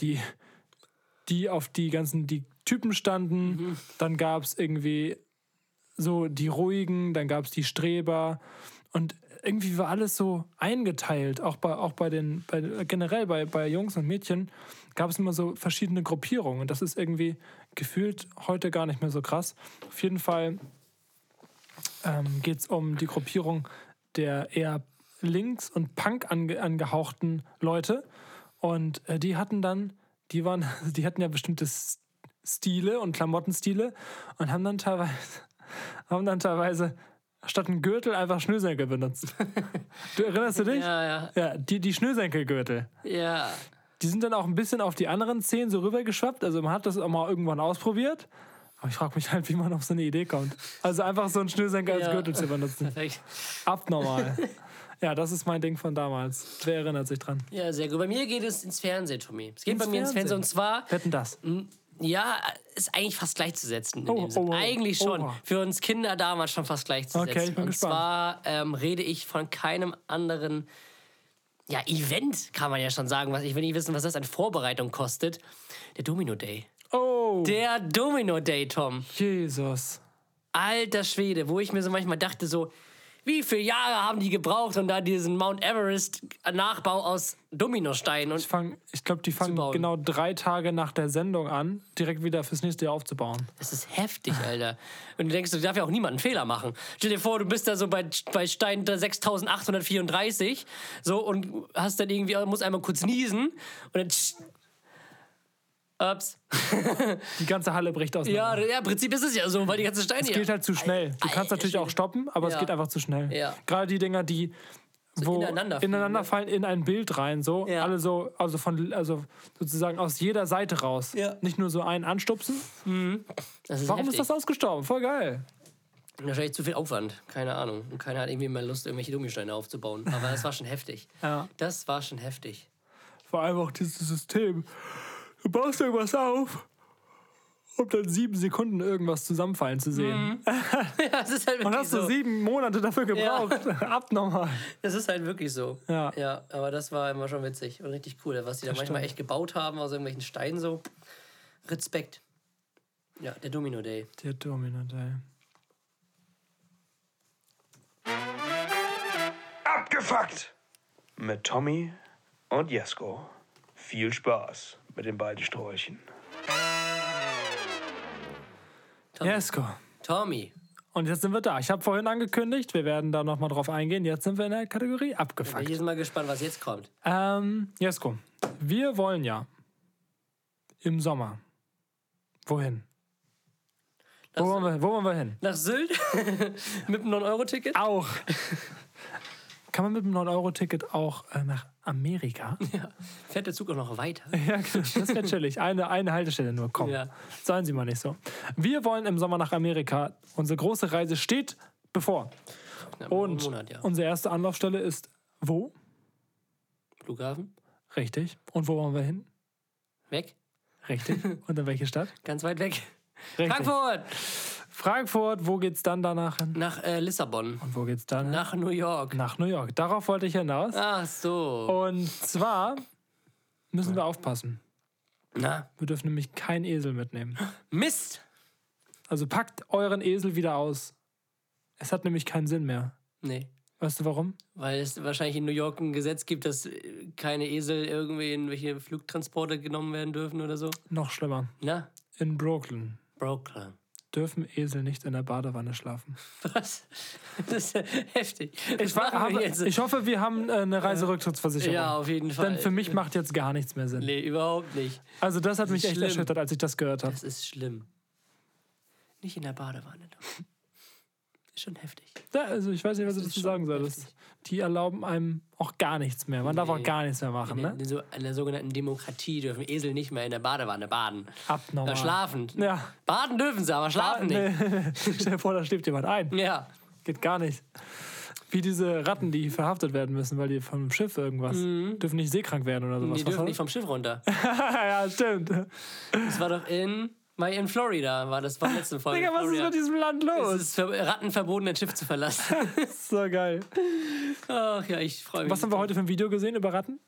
die, die auf die ganzen die Typen standen. Dann gab es irgendwie so die ruhigen, dann gab es die Streber und irgendwie war alles so eingeteilt, auch bei, auch bei den, bei, generell bei, bei Jungs und Mädchen gab es immer so verschiedene Gruppierungen. Und das ist irgendwie gefühlt heute gar nicht mehr so krass. Auf jeden Fall ähm, geht es um die Gruppierung der eher links- und Punk ange angehauchten Leute. Und äh, die hatten dann, die waren, die hatten ja bestimmte Stile und Klamottenstile und haben dann teilweise haben dann teilweise statt einen Gürtel einfach Schnürsenkel benutzt. Du erinnerst du dich? Ja, ja. Ja, die, die Schnürsenkelgürtel. Ja. Die sind dann auch ein bisschen auf die anderen Zehen so rübergeschwappt. Also man hat das auch mal irgendwann ausprobiert. Aber ich frage mich halt, wie man auf so eine Idee kommt. Also einfach so einen Schnürsenkel als Ja. Gürtel zu benutzen. Perfekt. Abnormal. Ja, das ist mein Ding von damals. Wer erinnert sich dran? Ja, sehr gut. Bei mir geht es ins Fernsehen, Tommy. Es geht Ins bei mir ins Fernsehen. Fernsehen? Und zwar, Wetten das? Ja, ist eigentlich fast gleichzusetzen. In Oh, oh, oh. Eigentlich schon. Oha. Für uns Kinder damals schon fast gleichzusetzen. Okay, ich bin Und gespannt. zwar ähm, rede ich von keinem anderen ja, Event, kann man ja schon sagen. Was, ich will nicht wissen, was das an Vorbereitung kostet. Der Domino Day. Oh, Der Domino Day, Tom. Jesus. Alter Schwede, wo ich mir so manchmal dachte, so, wie viele Jahre haben die gebraucht, um da diesen Mount Everest Nachbau aus Dominosteinen und Ich, fang, ich glaube, die fangen genau drei Tage nach der Sendung an, direkt wieder fürs nächste Jahr aufzubauen. Das ist heftig, Alter. Und du denkst, du darf ja auch niemand einen Fehler machen. Stell dir vor, du bist da so bei, bei Stein 6834 so und hast dann irgendwie, musst einmal kurz niesen und dann. Ups. Die ganze Halle bricht auseinander. Ja, ja, im Prinzip ist es ja so, weil die ganzen Steine. Es geht halt zu schnell. Du kannst natürlich auch stoppen, aber es Ja. geht einfach zu schnell. Ja. Gerade die Dinger, die wo ineinander ineinander ne? fallen in ein Bild rein, so Ja. alle so, also von, also sozusagen aus jeder Seite raus. Ja. Nicht nur so einen anstupsen. das ist Warum heftig. ist das ausgestorben? Voll geil. Wahrscheinlich zu viel Aufwand, keine Ahnung. Und keiner hat irgendwie mehr Lust, irgendwelche Dominosteine aufzubauen. Aber das war schon heftig. Ja. Das war schon heftig. Vor allem auch dieses System. Du baust irgendwas auf, um dann sieben Sekunden irgendwas zusammenfallen zu sehen. Ja, das ist halt Und wirklich hast du so. sieben Monate dafür gebraucht. Abnormal. Das ist halt wirklich so. Ja. Ja, aber das war immer schon witzig und richtig cool, was die da manchmal echt gebaut haben aus irgendwelchen Steinen so. Respekt. Ja, der Domino Day. Der Domino Day. Abgefuckt! Mit Tommy und Jesko. Viel Spaß mit den beiden Sträuchen. Tommy. Jesko. Tommy. Und jetzt sind wir da. Ich habe vorhin angekündigt, wir werden da nochmal drauf eingehen. Jetzt sind wir in der Kategorie Ich abgefuckt. bin mal gespannt, was jetzt kommt. Ähm, Jesko, wir wollen ja im Sommer. Wohin? Wo wollen, wir, wo wollen wir hin? Nach Sylt? Mit einem 9-Euro-Ticket? Auch. Kann man mit dem 9-Euro-Ticket auch äh, nach Amerika? Fährt der Zug auch noch weiter? Ja, genau. das wäre chillig. Eine, eine Haltestelle nur, komm. Ja. Seien Sie mal nicht so. Wir wollen im Sommer nach Amerika. Unsere große Reise steht bevor. Ja, Und Monat, ja. unsere erste Anlaufstelle ist wo? Flughafen? Richtig. Und wo wollen wir hin? Weg? Richtig. Und in welche Stadt? Ganz weit weg. Richtig. Frankfurt! Frankfurt. Wo geht's dann danach hin? Nach äh, Lissabon. Und wo geht's dann? hin? Nach New York. Nach New York. Darauf wollte ich hinaus. Ach so. Und zwar müssen wir aufpassen. Na, Wir dürfen nämlich keinen Esel mitnehmen. Mist! Also packt euren Esel wieder aus. Es hat nämlich keinen Sinn mehr. Nee. Weißt du warum? Weil es wahrscheinlich in New York ein Gesetz gibt, dass äh, keine Esel irgendwie in welche Flugtransporte genommen werden dürfen oder so. Noch schlimmer. Na, In Brooklyn Brooklyn. Dürfen Esel nicht in der Badewanne schlafen. Was? Das ist ja heftig. Ich, Was wa- machen wir habe, ich hoffe, wir haben äh, eine Reiserücktrittsversicherung. ja, auf jeden Fall. Denn für mich macht jetzt gar nichts mehr Sinn. Nee, überhaupt nicht. Also das hat mich ist echt schlimm. erschüttert, als ich das gehört habe. Das ist schlimm. Nicht in der Badewanne. Doch. Ist schon heftig. Ja, also ich weiß nicht, was Das ist dazu schon sagen soll. Das, heftig. die erlauben einem auch gar nichts mehr. Man darf auch Nee. gar nichts mehr machen, In, ne? in, so, in der sogenannten Demokratie dürfen Esel nicht mehr in der Badewanne baden. Abnormal. Ja, schlafen. Ja. Baden dürfen sie, aber schlafen nicht. Nee. Stell dir vor, da schläft jemand ein. Ja. geht gar nicht. Wie diese Ratten, die verhaftet werden müssen, weil die vom Schiff irgendwas dürfen nicht seekrank werden oder sowas. Die dürfen nicht vom Schiff runter. ja, stimmt. Das war doch in, mal in Florida, war das war letzte Folge. Digga, was ist Florida. mit diesem Land Es los? ist für Ratten verboten, ein Schiff zu verlassen. Das ist so geil. Ach ja, ich freue mich. Was haben wir heute für ein Video gesehen über Ratten?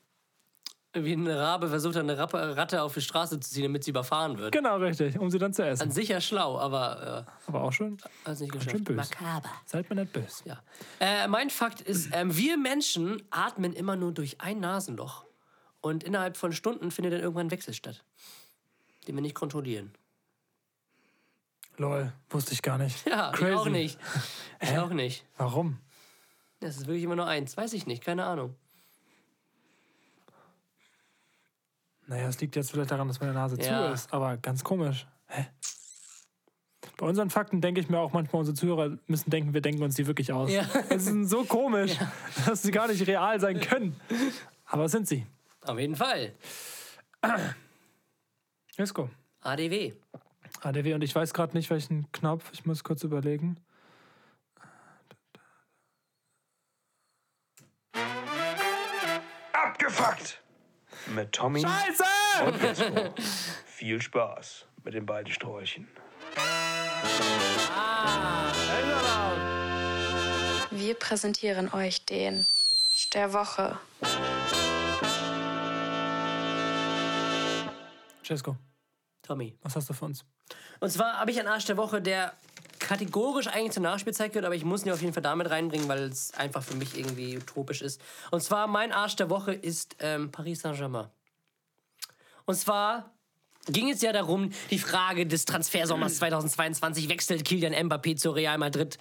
Wie ein Rabe versucht, eine Rappe, Ratte auf die Straße zu ziehen, damit sie überfahren wird. Genau, richtig, um sie dann zu An essen. sich ja schlau, aber Aber auch schön, äh, hat es nicht schön geschafft. böse. Makaber. Seid mir nicht böse. Ja. Äh, mein Fakt ist, ähm, wir Menschen atmen immer nur durch ein Nasenloch. Und innerhalb von Stunden findet dann irgendwann ein Wechsel statt, den wir nicht kontrollieren. Lol, wusste ich gar nicht. Ja, ich Crazy. auch nicht. Ich auch nicht. Warum? Das ist wirklich immer nur eins. Weiß ich nicht, keine Ahnung. Naja, es liegt jetzt vielleicht daran, dass meine Nase Ja. zu ist, aber ganz komisch. Hä? Bei unseren Fakten denke ich mir auch manchmal, unsere Zuhörer müssen denken, wir denken uns die wirklich aus. Ja. Das ist so komisch, dass sie gar nicht real sein können. Aber sind sie. Auf jeden Fall. Let's go. ADW. ADW und ich weiß gerade nicht, welchen Knopf. Ich muss kurz überlegen. Abgefuckt! Mit Tommy Scheiße! und Jesko. Viel Spaß mit den beiden Sträuchen. Wir präsentieren euch den der Woche. Cesco, Tommy. was hast du für uns? Und zwar habe ich einen Arsch der Woche, der kategorisch eigentlich zur Nachspielzeit gehört, aber ich muss ihn auf jeden Fall damit reinbringen, weil es einfach für mich irgendwie utopisch ist. Und zwar mein Arsch der Woche ist ähm, Paris Saint-Germain. Und zwar ging es ja darum, die Frage des Transfersommers 2022, wechselt Kylian Mbappé zu Real Madrid?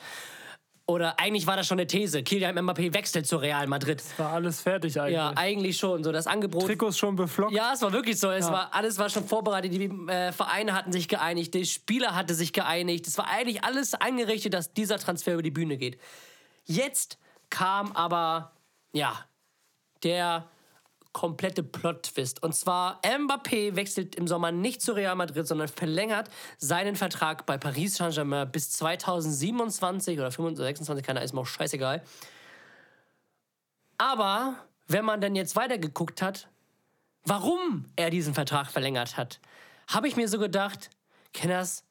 Oder eigentlich war das schon eine These, Kylian Mbappé wechselt zu Real Madrid. War alles fertig eigentlich. Ja, eigentlich schon. So das Angebot Trikots schon beflockt. ja, es war wirklich so. Es war, alles war schon vorbereitet. Die äh, Vereine hatten sich geeinigt, der Spieler hatte sich geeinigt. Es war eigentlich alles eingerichtet, dass dieser Transfer über die Bühne geht. Jetzt kam aber, ja, der komplette Plot-Twist. Und zwar, Mbappé wechselt im Sommer nicht zu Real Madrid, sondern verlängert seinen Vertrag bei Paris Saint-Germain bis 2027 oder 25, 26, keiner ist mir auch scheißegal. Aber wenn man dann jetzt weitergeguckt hat, warum er diesen Vertrag verlängert hat, habe ich mir so gedacht, Kenners,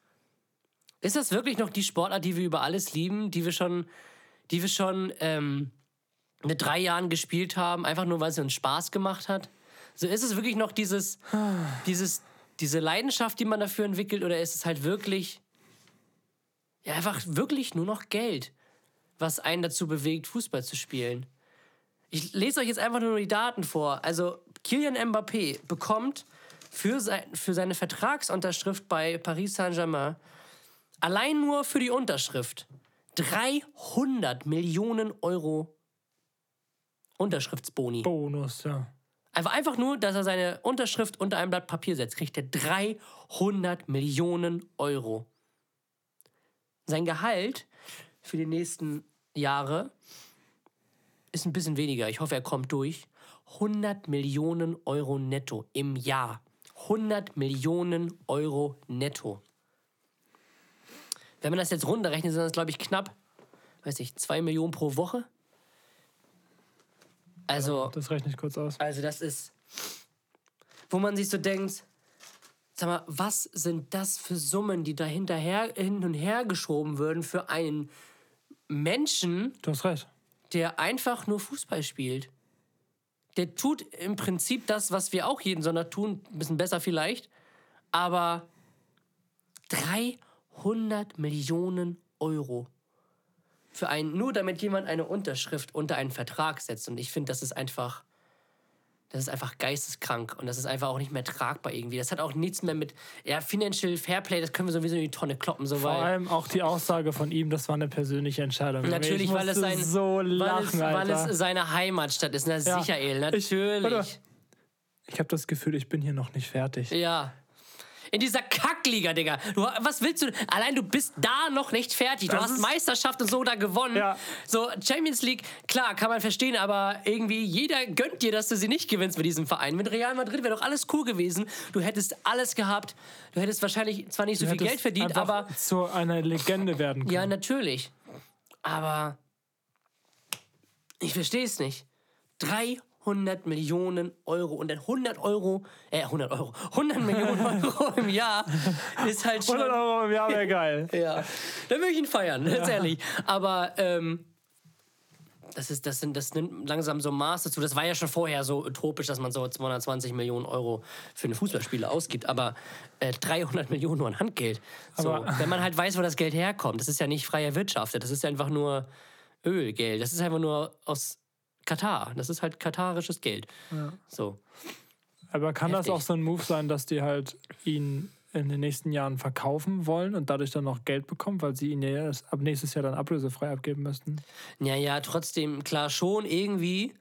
ist das wirklich noch die Sportart, die wir über alles lieben, die wir schon, die wir schon ähm, mit drei Jahren gespielt haben, einfach nur weil sie uns Spaß gemacht hat? So ist es wirklich noch dieses, dieses, diese Leidenschaft, die man dafür entwickelt, oder ist es halt wirklich, ja, einfach wirklich nur noch Geld, was einen dazu bewegt, Fußball zu spielen? Ich lese euch jetzt einfach nur die Daten vor. Also Kylian Mbappé bekommt für, sein, für seine Vertragsunterschrift bei Paris Saint-Germain allein nur für die Unterschrift 300 Millionen Euro Unterschriftsboni. Bonus, ja. Einfach, einfach nur, dass er seine Unterschrift unter ein Blatt Papier setzt, kriegt er 300 Millionen Euro. Sein Gehalt für die nächsten Jahre ist ein bisschen weniger. Ich hoffe, er kommt durch. 100 Millionen Euro netto im Jahr. 100 Millionen Euro netto. Wenn man das jetzt runterrechnet, sind das, glaube ich, knapp, weiß ich, 2 Millionen pro Woche. Also, Das rechne ich kurz aus. also das ist, wo man sich so denkt, sag mal, was sind das für Summen, die da hinterher, hin und her geschoben würden für einen Menschen, Du hast recht. der einfach nur Fußball spielt? Der tut im Prinzip das, was wir auch jeden Sonntag tun, ein bisschen besser vielleicht, aber 300 Millionen Euro für einen, nur damit jemand eine Unterschrift unter einen Vertrag setzt. Und ich finde, das ist einfach, das ist einfach geisteskrank und das ist einfach auch nicht mehr tragbar irgendwie. Das hat auch nichts mehr mit, ja, Financial Fairplay, das können wir sowieso in die Tonne kloppen, so Vor weil. allem auch die Aussage von ihm, das war eine persönliche Entscheidung. Natürlich, ich weil es, sein, so weil, lachen, es, weil es seine Heimatstadt ist. Na, Ja. sicher, Ich- natürlich. mal. Ich habe das Gefühl, ich bin hier noch nicht fertig. Ja. In dieser Kackliga, Digga. Du, was willst du? Allein du bist da noch nicht fertig. Du Das hast ist- Meisterschaft und so da gewonnen. Ja. So, Champions League, klar, kann man verstehen, aber irgendwie jeder gönnt dir, dass du sie nicht gewinnst mit diesem Verein. Mit Real Madrid wäre doch alles cool gewesen. Du hättest alles gehabt. Du hättest wahrscheinlich zwar nicht so Du viel Geld verdient, aber zu einer Legende werden können. ja, natürlich. Aber ich verstehe es nicht. 300 Millionen Euro und dann 100 Euro, äh 100 Euro, 100 Millionen Euro im Jahr ist halt schon... 100 Euro im Jahr wäre geil. Ja, dann würde ich ihn feiern, ganz ehrlich. Aber ähm, das, ist, das, sind, das nimmt langsam so Maß dazu. Das war ja schon vorher so utopisch, dass man so 220 Millionen Euro für einen Fußballspieler ausgibt. Aber äh, 300 Millionen nur an Handgeld. So, Aber- wenn man halt weiß, wo das Geld herkommt. Das ist ja nicht freie Wirtschaft. Das ist einfach nur Ölgeld. Das ist einfach nur aus Katar. Das ist halt katarisches Geld. So. Aber kann das Heftig. auch so ein Move sein, dass die halt ihn in den nächsten Jahren verkaufen wollen und dadurch dann noch Geld bekommen, weil sie ihn ja erst ab nächstes Jahr dann ablösefrei abgeben müssten? Ja, ja, trotzdem, klar schon irgendwie.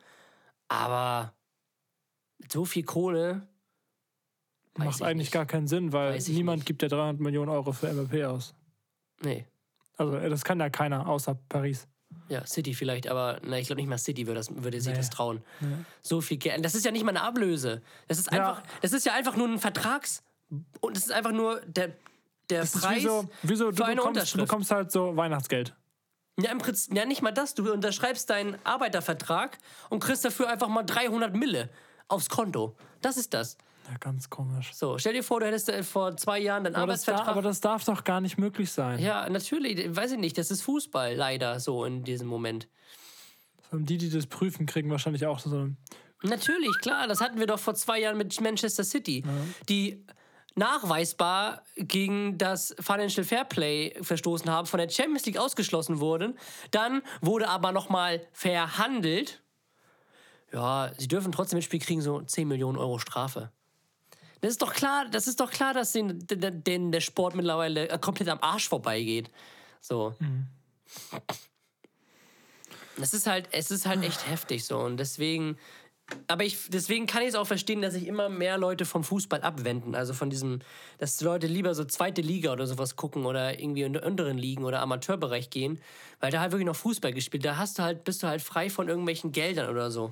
Aber mit so viel Kohle. weiß Macht ich eigentlich nicht. gar keinen Sinn, weil niemand nicht. gibt ja 300 Millionen Euro für MVP aus. Nee. Also äh, das kann ja keiner, außer Paris. Ja, City vielleicht, aber na, ich glaube nicht mal City würde, das, würde sich Nee. das trauen. So viel Geld. Das ist ja nicht mal eine Ablöse. Das ist einfach, das ist ja einfach nur ein Vertrags. Und das ist einfach nur der, der Das ist Preis wie so, wie so für du, eine bekommst, du Unterschrift. bekommst halt so Weihnachtsgeld. Ja, im Prinzip, ja, nicht mal das. Du unterschreibst deinen Arbeitervertrag und kriegst dafür einfach mal 300 Mille aufs Konto. Das ist das. Ja, ganz komisch. So, stell dir vor, du hättest äh, vor zwei Jahren deinen Aber das, da, Arbeitsvertrag. aber das darf doch gar nicht möglich sein. ja, natürlich, weiß ich nicht. Das ist Fußball leider so in diesem Moment. Die, die das prüfen, kriegen wahrscheinlich auch so ein. Natürlich, klar, das hatten wir doch vor zwei Jahren mit Manchester City, die nachweisbar gegen das Financial Fairplay verstoßen haben, von der Champions League ausgeschlossen wurden. Dann wurde aber nochmal verhandelt. Ja, sie dürfen trotzdem ins Spiel kriegen, so 10 Millionen Euro Strafe. Das ist doch klar, das ist doch klar, dass den, den, den der Sport mittlerweile äh, komplett am Arsch vorbeigeht. So. Das ist halt, es ist halt echt heftig so. Und deswegen, aber ich, deswegen kann ich es auch verstehen, dass sich immer mehr Leute vom Fußball abwenden. Also von diesem, dass Leute lieber so zweite Liga oder sowas gucken oder irgendwie in unteren Ligen oder Amateurbereich gehen, weil da halt wirklich noch Fußball gespielt. Da hast du halt, bist du halt frei von irgendwelchen Geldern oder so.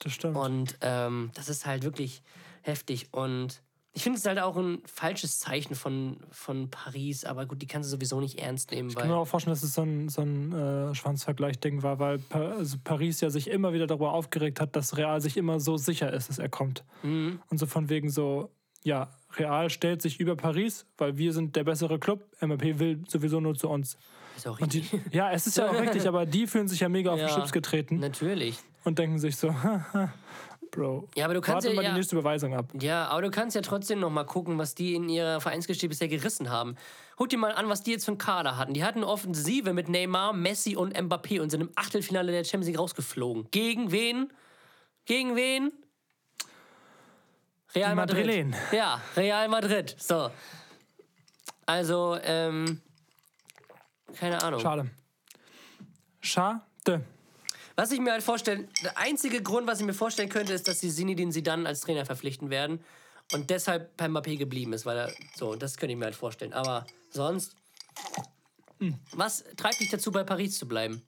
Das stimmt. Und ähm, das ist halt wirklich heftig. Und ich finde es halt auch ein falsches Zeichen von, von Paris, aber gut, die kannst du sowieso nicht ernst nehmen, Ich kann mir auch vorstellen, dass es so ein, so ein äh, Schwanzvergleich-Ding war, weil pa also Paris ja sich immer wieder darüber aufgeregt hat, dass Real sich immer so sicher ist, dass er kommt. Mhm. Und so von wegen so, ja, Real stellt sich über Paris, weil wir sind der bessere Club. MAP will sowieso nur zu uns. Ist auch Und die, richtig. ja, es ist ja auch richtig, aber die fühlen sich ja mega auf den Ja, Chips getreten Natürlich. und denken sich so, Bro, Ja, aber du kannst warte ja- mal ja- die nächste Überweisung ab. Ja, aber du kannst ja trotzdem noch mal gucken, was die in ihrer Vereinsgeschichte bisher gerissen haben. Guck dir mal an, was die jetzt für einen Kader hatten. Die hatten Offensive mit Neymar, Messi und Mbappé und sind im Achtelfinale der Champions League rausgeflogen. Gegen wen? Gegen wen? Real Die Madrid. Madrilen. Ja, Real Madrid. So. Also, ähm, keine Ahnung. Schade. Schade. Was ich mir halt vorstellen, der einzige Grund, was ich mir vorstellen könnte, ist, dass sie Zinedine Zidane als Trainer verpflichten werden und deshalb bei Mbappé geblieben ist, weil er so, das könnte ich mir halt vorstellen. Aber sonst, was treibt dich dazu, bei Paris zu bleiben?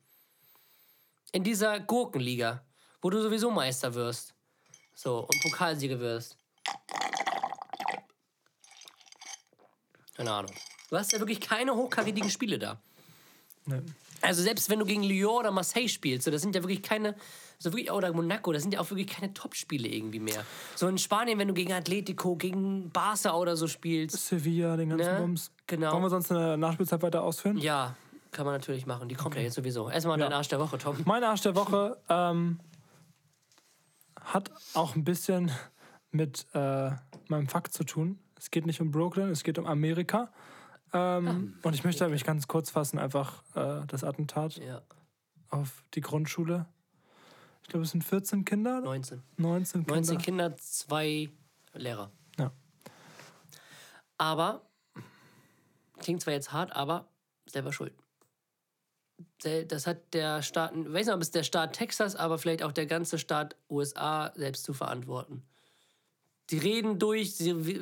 In dieser Gurkenliga, wo du sowieso Meister wirst, so und Pokalsieger wirst. Keine Ahnung. Du hast ja wirklich keine hochkarätigen Spiele da. Ne. Also selbst wenn du gegen Lyon oder Marseille spielst, so, das sind ja wirklich keine, so wirklich, oder Monaco, das sind ja auch wirklich keine Top-Spiele irgendwie mehr. So in Spanien, wenn du gegen Atletico, gegen Barca oder so spielst, Sevilla, den ganzen Ne? Bums. Genau. Wollen wir sonst eine Nachspielzeit weiter ausführen? ja, kann man natürlich machen. Die kommt ja jetzt sowieso. Erstmal dein Arsch der Woche, Tom. Mein Arsch der Woche ähm, hat auch ein bisschen mit äh, meinem Fakt zu tun. Es geht nicht um Brooklyn, es geht um Amerika. Ähm, und ich möchte mich ganz kurz fassen, einfach äh, das Attentat Ja, auf die Grundschule. Ich glaube, es sind 14 Kinder, 19. 19 Kinder. 19 Kinder, zwei Lehrer. Ja. Aber, klingt zwar jetzt hart, aber selber schuld. Das hat der Staat, ich weiß nicht, ob es der Staat Texas, aber vielleicht auch der ganze Staat USA selbst zu verantworten. Die reden durch,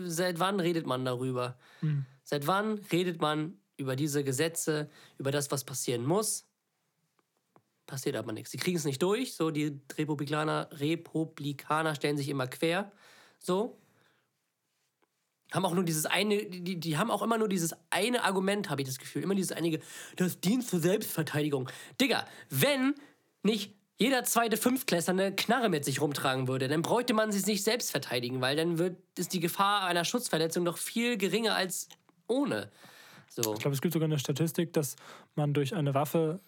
seit wann redet man darüber? Seit wann redet man über diese Gesetze, über das, was passieren muss? Passiert aber nichts. Sie kriegen es nicht durch. So, die Republikaner, Republikaner stellen sich immer quer. So. haben auch nur dieses eine, die, die haben auch immer nur dieses eine Argument, habe ich das Gefühl. Immer dieses einige, das dient zur Selbstverteidigung. Digga, wenn nicht jeder zweite Fünftklässler eine Knarre mit sich rumtragen würde, dann bräuchte man sich nicht selbst verteidigen, weil dann wird, ist die Gefahr einer Schutzverletzung doch viel geringer als ohne. So. Ich glaube, es gibt sogar eine Statistik, dass man durch eine Waffe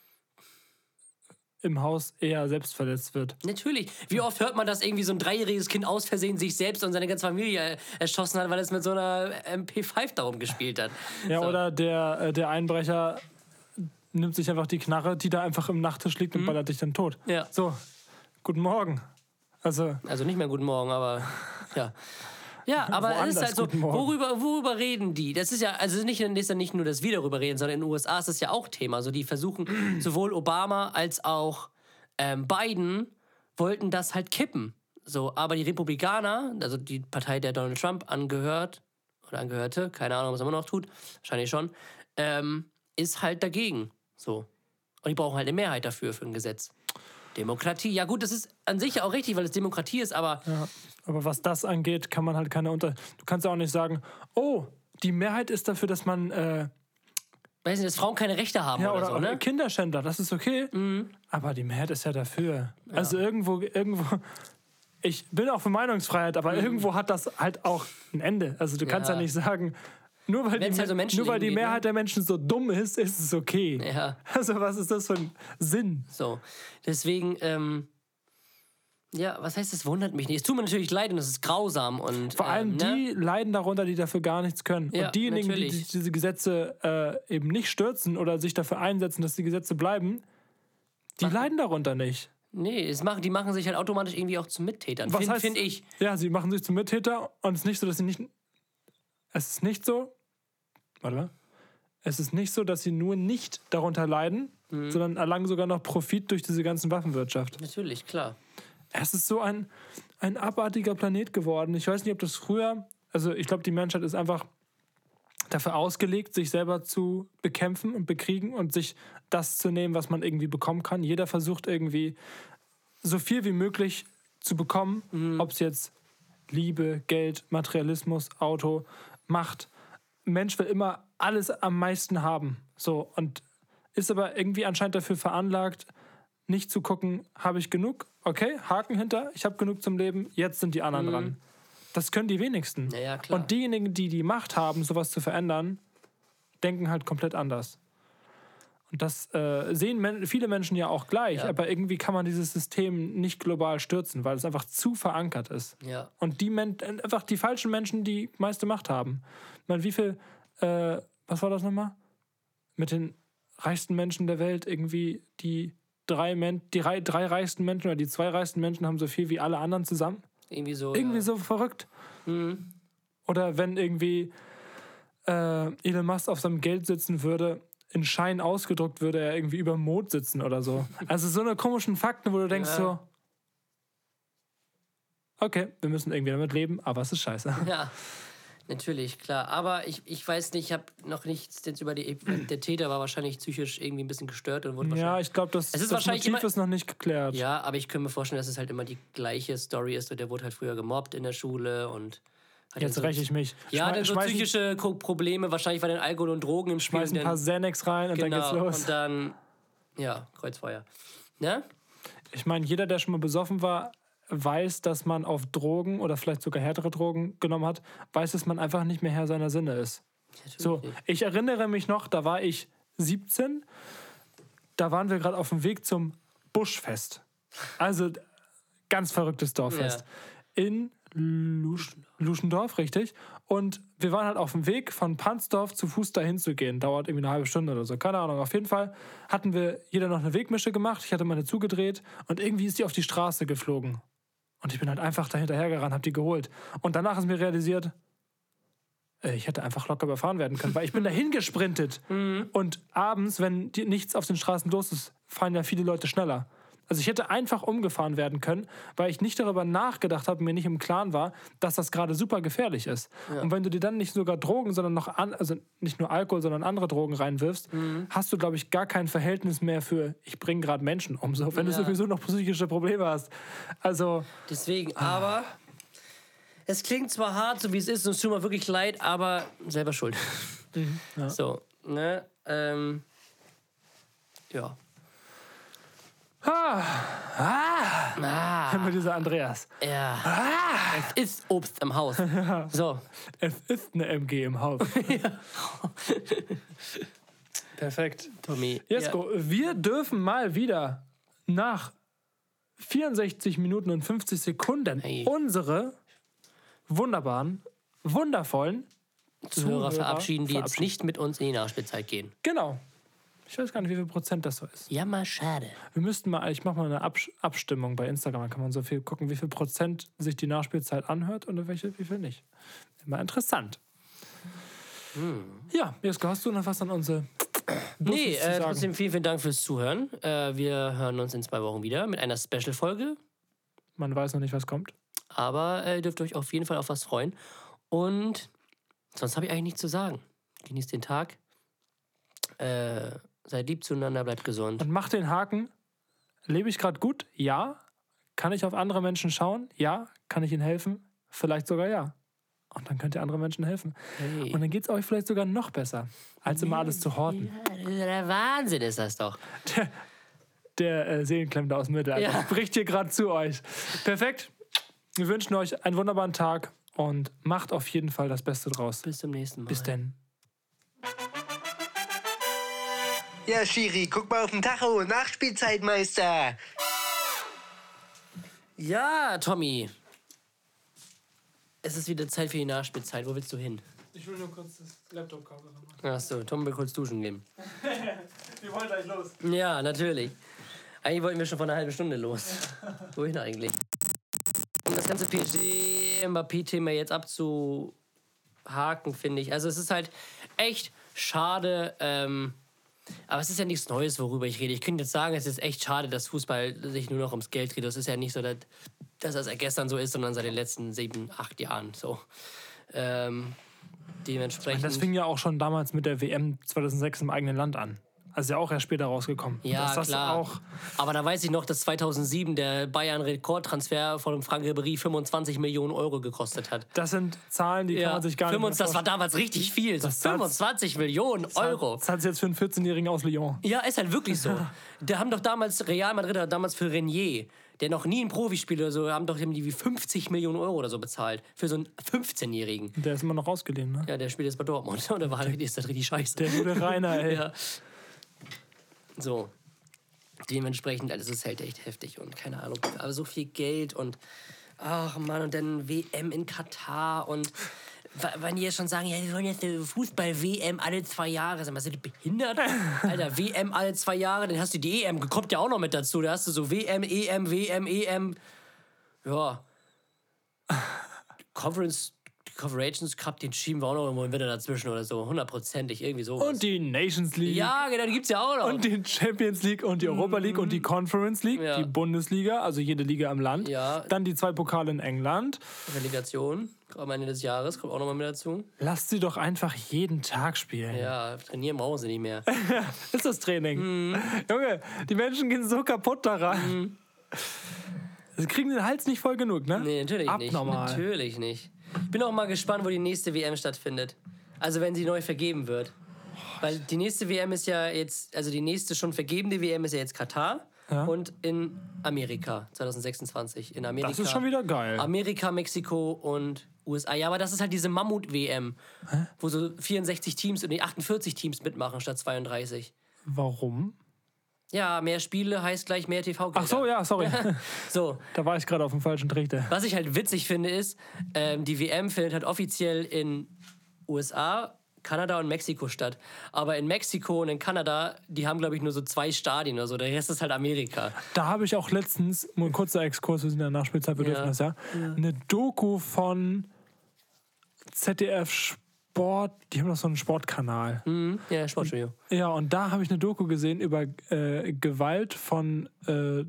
im Haus eher selbst verletzt wird. Natürlich. Wie oft hört man, dass irgendwie so ein dreijähriges Kind aus Versehen sich selbst und seine ganze Familie erschossen hat, weil es mit so einer MP5 darum gespielt hat? Ja, So. oder der, äh, der Einbrecher nimmt sich einfach die Knarre, die da einfach im Nachttisch liegt und ballert dich dann tot. Mhm. Ja. So, guten Morgen. Also, Also nicht mehr guten Morgen, aber ja. Ja, aber es ist halt so, worüber, worüber reden die? Das ist ja, also nicht, ist ja nicht nur, dass wir darüber reden, sondern in den USA ist das ja auch Thema. Also die versuchen, sowohl Obama als auch ähm, Biden wollten das halt kippen. So, aber die Republikaner, also die Partei, der Donald Trump angehört, oder angehörte, keine Ahnung, was er immer noch tut, wahrscheinlich schon, ähm, ist halt dagegen. So. Und die brauchen halt eine Mehrheit dafür, für ein Gesetz. Demokratie, ja gut, das ist an sich auch richtig, weil es Demokratie ist, aber ja. Aber was das angeht, kann man halt keine Unter... Du kannst ja auch nicht sagen, oh, die Mehrheit ist dafür, dass man... Äh, weiß nicht, dass Frauen keine Rechte haben ja, oder, oder, so, ne? Kinderschänder, das ist okay. Aber die Mehrheit ist ja dafür. Also irgendwo, irgendwo. Ich bin auch für Meinungsfreiheit, aber irgendwo hat das halt auch ein Ende. Also du kannst ja, Ja. nicht sagen, nur weil, Wenn's die, so Menschen nur weil die ne? Mehrheit der Menschen so dumm ist, ist es okay. Ja. Also was ist das für ein Sinn? So. Deswegen, ähm, ja, was heißt, es wundert mich nicht. Es tut mir natürlich leid und es ist grausam und. Vor allem ähm, ne? die leiden darunter, die dafür gar nichts können. Ja, Und diejenigen, die natürlich. die diese Gesetze äh, eben nicht stürzen oder sich dafür einsetzen, dass die Gesetze bleiben, die leiden darunter nicht. Nee, es machen, die machen sich halt automatisch irgendwie auch zu Mittätern. Was Finde heißt, find ich. Ja, sie machen sich zum Mittäter und es ist nicht so, dass sie nicht. Es ist nicht so. Warte mal. Es ist nicht so, dass sie nur nicht darunter leiden, Mhm. sondern erlangen sogar noch Profit durch diese ganzen Waffenwirtschaft. Natürlich, klar. Es ist so ein, ein abartiger Planet geworden. Ich weiß nicht, ob das früher. Also, ich glaube, die Menschheit ist einfach dafür ausgelegt, sich selber zu bekämpfen und bekriegen und sich das zu nehmen, was man irgendwie bekommen kann. Jeder versucht irgendwie so viel wie möglich zu bekommen, ob es jetzt Liebe, Geld, Materialismus, Auto, Macht. Mensch will immer alles am meisten haben. So und ist aber irgendwie anscheinend dafür veranlagt, nicht zu gucken, habe ich genug? Okay, Haken hinter, ich habe genug zum Leben, jetzt sind die anderen dran. Das können die wenigsten. Ja, ja. Und diejenigen, die die Macht haben, sowas zu verändern, denken halt komplett anders. Und das äh, sehen men viele Menschen ja auch gleich, Ja. aber irgendwie kann man dieses System nicht global stürzen, weil es einfach zu verankert ist. Ja. Und die Men einfach die falschen Menschen die meiste Macht haben. Ich meine, wie viel, äh, was war das nochmal? Mit den reichsten Menschen der Welt, irgendwie die drei, Men die rei drei reichsten Menschen oder die zwei reichsten Menschen haben so viel wie alle anderen zusammen. Irgendwie so. Irgendwie ja. so verrückt. Oder wenn irgendwie äh, Elon Musk auf seinem Geld sitzen würde, in Schein ausgedruckt würde er irgendwie über dem Mond sitzen oder so. Also so eine komischen Fakten, wo du denkst Ja. so, okay, wir müssen irgendwie damit leben, aber es ist scheiße. Ja, natürlich, klar. Aber ich, ich weiß nicht, ich habe noch nichts jetzt über die. Der Täter war wahrscheinlich psychisch irgendwie ein bisschen gestört und wurde Ja, ich glaube, das, Es ist das wahrscheinlich Motiv immer- ist noch nicht geklärt. Ja, aber ich könnte mir vorstellen, dass es halt immer die gleiche Story ist. Und der wurde halt früher gemobbt in der Schule und. Hat Jetzt so- räche ich mich. Ja, dann so psychische Probleme, wahrscheinlich war dann Alkohol und Drogen im Spiel. Schmeiß ein paar Xanax rein und dann geht's genau, los. Und dann, ja, Kreuzfeuer. Ne? Ich meine, jeder, der schon mal besoffen war, weiß, dass man auf Drogen oder vielleicht sogar härtere Drogen genommen hat, weiß, dass man einfach nicht mehr Herr seiner Sinne ist. So, ich erinnere mich noch, da war ich 17, da waren wir gerade auf dem Weg zum Buschfest. Also ganz verrücktes Dorffest. In Lusch, Luschendorf, richtig. Und wir waren halt auf dem Weg von Pansdorf zu Fuß dahin zu gehen. Dauert irgendwie eine halbe Stunde oder so. Keine Ahnung. Auf jeden Fall hatten wir jeder noch eine Wegmische gemacht. Ich hatte meine zugedreht und irgendwie ist die auf die Straße geflogen. Und ich bin halt einfach dahinterher gerannt, hab die geholt. Und danach ist mir realisiert, äh, ich hätte einfach locker überfahren werden können, weil ich bin dahin gesprintet. Und abends, wenn nichts auf den Straßen los ist, fahren ja viele Leute schneller. Also ich hätte einfach umgefahren werden können, weil ich nicht darüber nachgedacht habe, mir nicht im Klaren war, dass das gerade super gefährlich ist. Und wenn du dir dann nicht sogar Drogen, sondern noch an, also nicht nur Alkohol, sondern andere Drogen reinwirfst, hast du, glaube ich, gar kein Verhältnis mehr für, ich bringe gerade Menschen um, so, wenn du Ja. sowieso noch psychische Probleme hast. Also Deswegen, aber es klingt zwar hart, so wie es ist, und es tut mir wirklich leid, aber selber schuld. So, ne? Ähm, ja. Immer dieser Andreas. Ja. Es ist Obst im Haus. So, Es ist eine MG im Haus. Perfekt. Tommy. Jesko, wir dürfen mal wieder nach 64 Minuten und 50 Sekunden Hey. unsere wunderbaren, wundervollen Zuhörer Zuhörer verabschieden, die jetzt verabschieden. nicht mit uns in die Nachspielzeit gehen. Genau. Ich weiß gar nicht, wie viel Prozent das so ist. Ja, mal schade. Wir müssten mal, ich mache mal eine Abstimmung bei Instagram, da kann man so viel gucken, wie viel Prozent sich die Nachspielzeit anhört und welche, wie viel nicht. Immer interessant. Ja, Jesko, hast du noch was an unsere Nee, zu äh, trotzdem vielen, vielen Dank fürs Zuhören. Äh, wir hören uns in zwei Wochen wieder mit einer Special-Folge. Man weiß noch nicht, was kommt. Aber äh, ihr dürft euch auf jeden Fall auf was freuen. Und sonst habe ich eigentlich nichts zu sagen. Genießt den Tag. Äh, seid lieb zueinander, bleibt gesund. Und mach den Haken. Lebe ich gerade gut? Ja. Kann ich auf andere Menschen schauen? Ja. Kann ich ihnen helfen? Vielleicht sogar ja. Und dann könnt ihr anderen Menschen helfen. Hey. Und dann geht es euch vielleicht sogar noch besser, als immer alles zu horten. Ja, der Wahnsinn ist das doch. Der äh, Seelenklemmende aus dem Mittelalter Ja. bricht hier gerade zu euch. Perfekt. Wir wünschen euch einen wunderbaren Tag und macht auf jeden Fall das Beste draus. Bis zum nächsten Mal. Bis denn. Ja, Schiri, guck mal auf den Tacho. Nachspielzeitmeister. Ja, Tommy. Es ist wieder Zeit für die Nachspielzeit. Wo willst du hin? Ich will nur kurz das Laptop-Kabel machen. Achso, Tom will kurz duschen gehen. Wir wollen gleich los. Ja, natürlich. Eigentlich wollten wir schon vor einer halben Stunde los. Wohin eigentlich? Um das ganze PSG-Mbappé-Thema jetzt abzuhaken, finde ich. Also es ist halt echt schade. Ähm, aber es ist ja nichts Neues, worüber ich rede. Ich könnte jetzt sagen, es ist echt schade, dass Fußball sich nur noch ums Geld dreht. Das ist ja nicht so, dass, dass das gestern so ist, sondern seit den letzten sieben, acht Jahren so. Ähm, dementsprechend. Das fing ja auch schon damals mit der WM 2006 im eigenen Land an. Also ja auch erst später rausgekommen. Ja, das klar. auch Aber da weiß ich noch, dass 2007 der Bayern-Rekordtransfer von Frank Ribéry 25 Millionen Euro gekostet hat. Das sind Zahlen, die kann man sich gar nicht 25, mehr das war damals richtig viel. So Das hat's- 25 Millionen Euro. Das hat es jetzt für einen 14-Jährigen aus Lyon. Ja, ist halt wirklich so. Der haben doch damals, Real Madrid hat damals für Renier, der noch nie ein Profispiel oder so, haben doch irgendwie 50 Millionen Euro oder so bezahlt. Für so einen 15-Jährigen. Der ist immer noch ausgeliehen, ne? Ja, der spielt jetzt bei Dortmund. Und der war halt, ist das richtig scheiße. Der gute Rainer, ey. Ja. So. Dementsprechend, alles ist halt echt heftig und keine Ahnung. Aber so viel Geld und ach Mann, und dann WM in Katar und wenn die jetzt schon sagen, ja, wir wollen jetzt eine Fußball-WM alle zwei Jahre. Sag mal, sind die behindert? Alter, WM alle zwei Jahre, dann hast du die EM, kommt ja auch noch mit dazu. Da hast du so WM, EM, WM, EM. Ja. Conference, Conference Cup, den schieben wir auch noch irgendwo im Winter dazwischen oder so. Hundertprozentig, irgendwie sowas. Und die Nations League. Ja, genau, die gibt's ja auch noch. Und die Champions League und die Europa League und die Conference League, Mhm. Ja. die Bundesliga, also jede Liga im Land. Ja. Dann die zwei Pokale in England. Relegation am Ende des Jahres kommt auch nochmal mit dazu. Lasst sie doch einfach jeden Tag spielen. Ja, trainieren brauchen sie nicht mehr. Ist das Training. Mhm. Junge, die Menschen gehen so kaputt daran. Sie kriegen den Hals nicht voll genug, ne? Nee, natürlich Abnormal. nicht. Natürlich nicht. Ich bin auch mal gespannt, wo die nächste WM stattfindet. Also wenn sie neu vergeben wird. Weil die nächste WM ist ja jetzt, also die nächste schon vergebene WM ist ja jetzt Katar Ja. und in Amerika 2026. In Amerika. Das ist schon wieder geil. Amerika, Mexiko und USA. Ja, aber das ist halt diese Mammut-WM, wo so 64 Teams und nee, 48 Teams mitmachen statt 32. Warum? Ja, mehr Spiele heißt gleich mehr TV-Gelder. Ach so, ja, sorry. So, da war ich gerade auf dem falschen Trichter. was ich halt witzig finde, ist, ähm, die WM findet halt offiziell in USA, Kanada und Mexiko statt. Aber in Mexiko und in Kanada, die haben, glaube ich, nur so zwei Stadien oder so. Der Rest ist halt Amerika. Da habe ich auch letztens, nur ein kurzer Exkurs, wir sind in der Nachspielzeit, wir Ja. dürfen das ja, eine Doku von ZDF Sport, die haben doch so einen Sportkanal. Hm? Ja, Sportstudio. Ja, und da habe ich eine Doku gesehen über äh, Gewalt von äh,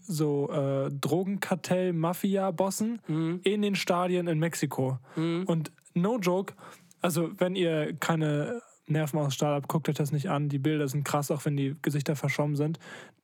so äh, Drogenkartell, Mafia-Bossen in den Stadien in Mexiko. Und no joke, also wenn ihr keine Nerven aus Stahl habt, guckt euch das nicht an. Die Bilder sind krass, auch wenn die Gesichter verschwommen sind.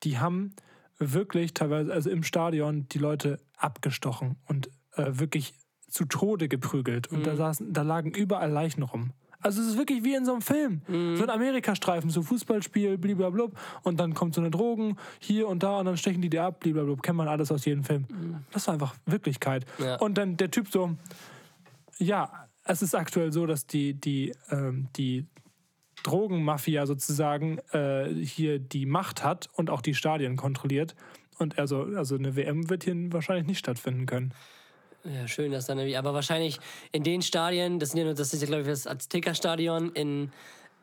Die haben wirklich teilweise, also im Stadion, die Leute abgestochen und äh, wirklich zu Tode geprügelt und da, saßen, da lagen überall Leichen rum. Also es ist wirklich wie in so einem Film. So ein Amerikastreifen, so Fußballspiel, blablabla. Und dann kommt so eine Drogen hier und da und dann stechen die dir ab, blablabla. Kennt man alles aus jedem Film. Das war einfach Wirklichkeit. Ja. Und dann der Typ so, ja, es ist aktuell so, dass die, die, ähm, die Drogenmafia sozusagen äh, hier die Macht hat und auch die Stadien kontrolliert. Und also, also eine WM wird hier wahrscheinlich nicht stattfinden können. Ja, schön, dass dann irgendwie. Aber wahrscheinlich in den Stadien, das, sind ja, nur- das ist ja, glaube ich, das Azteca-Stadion in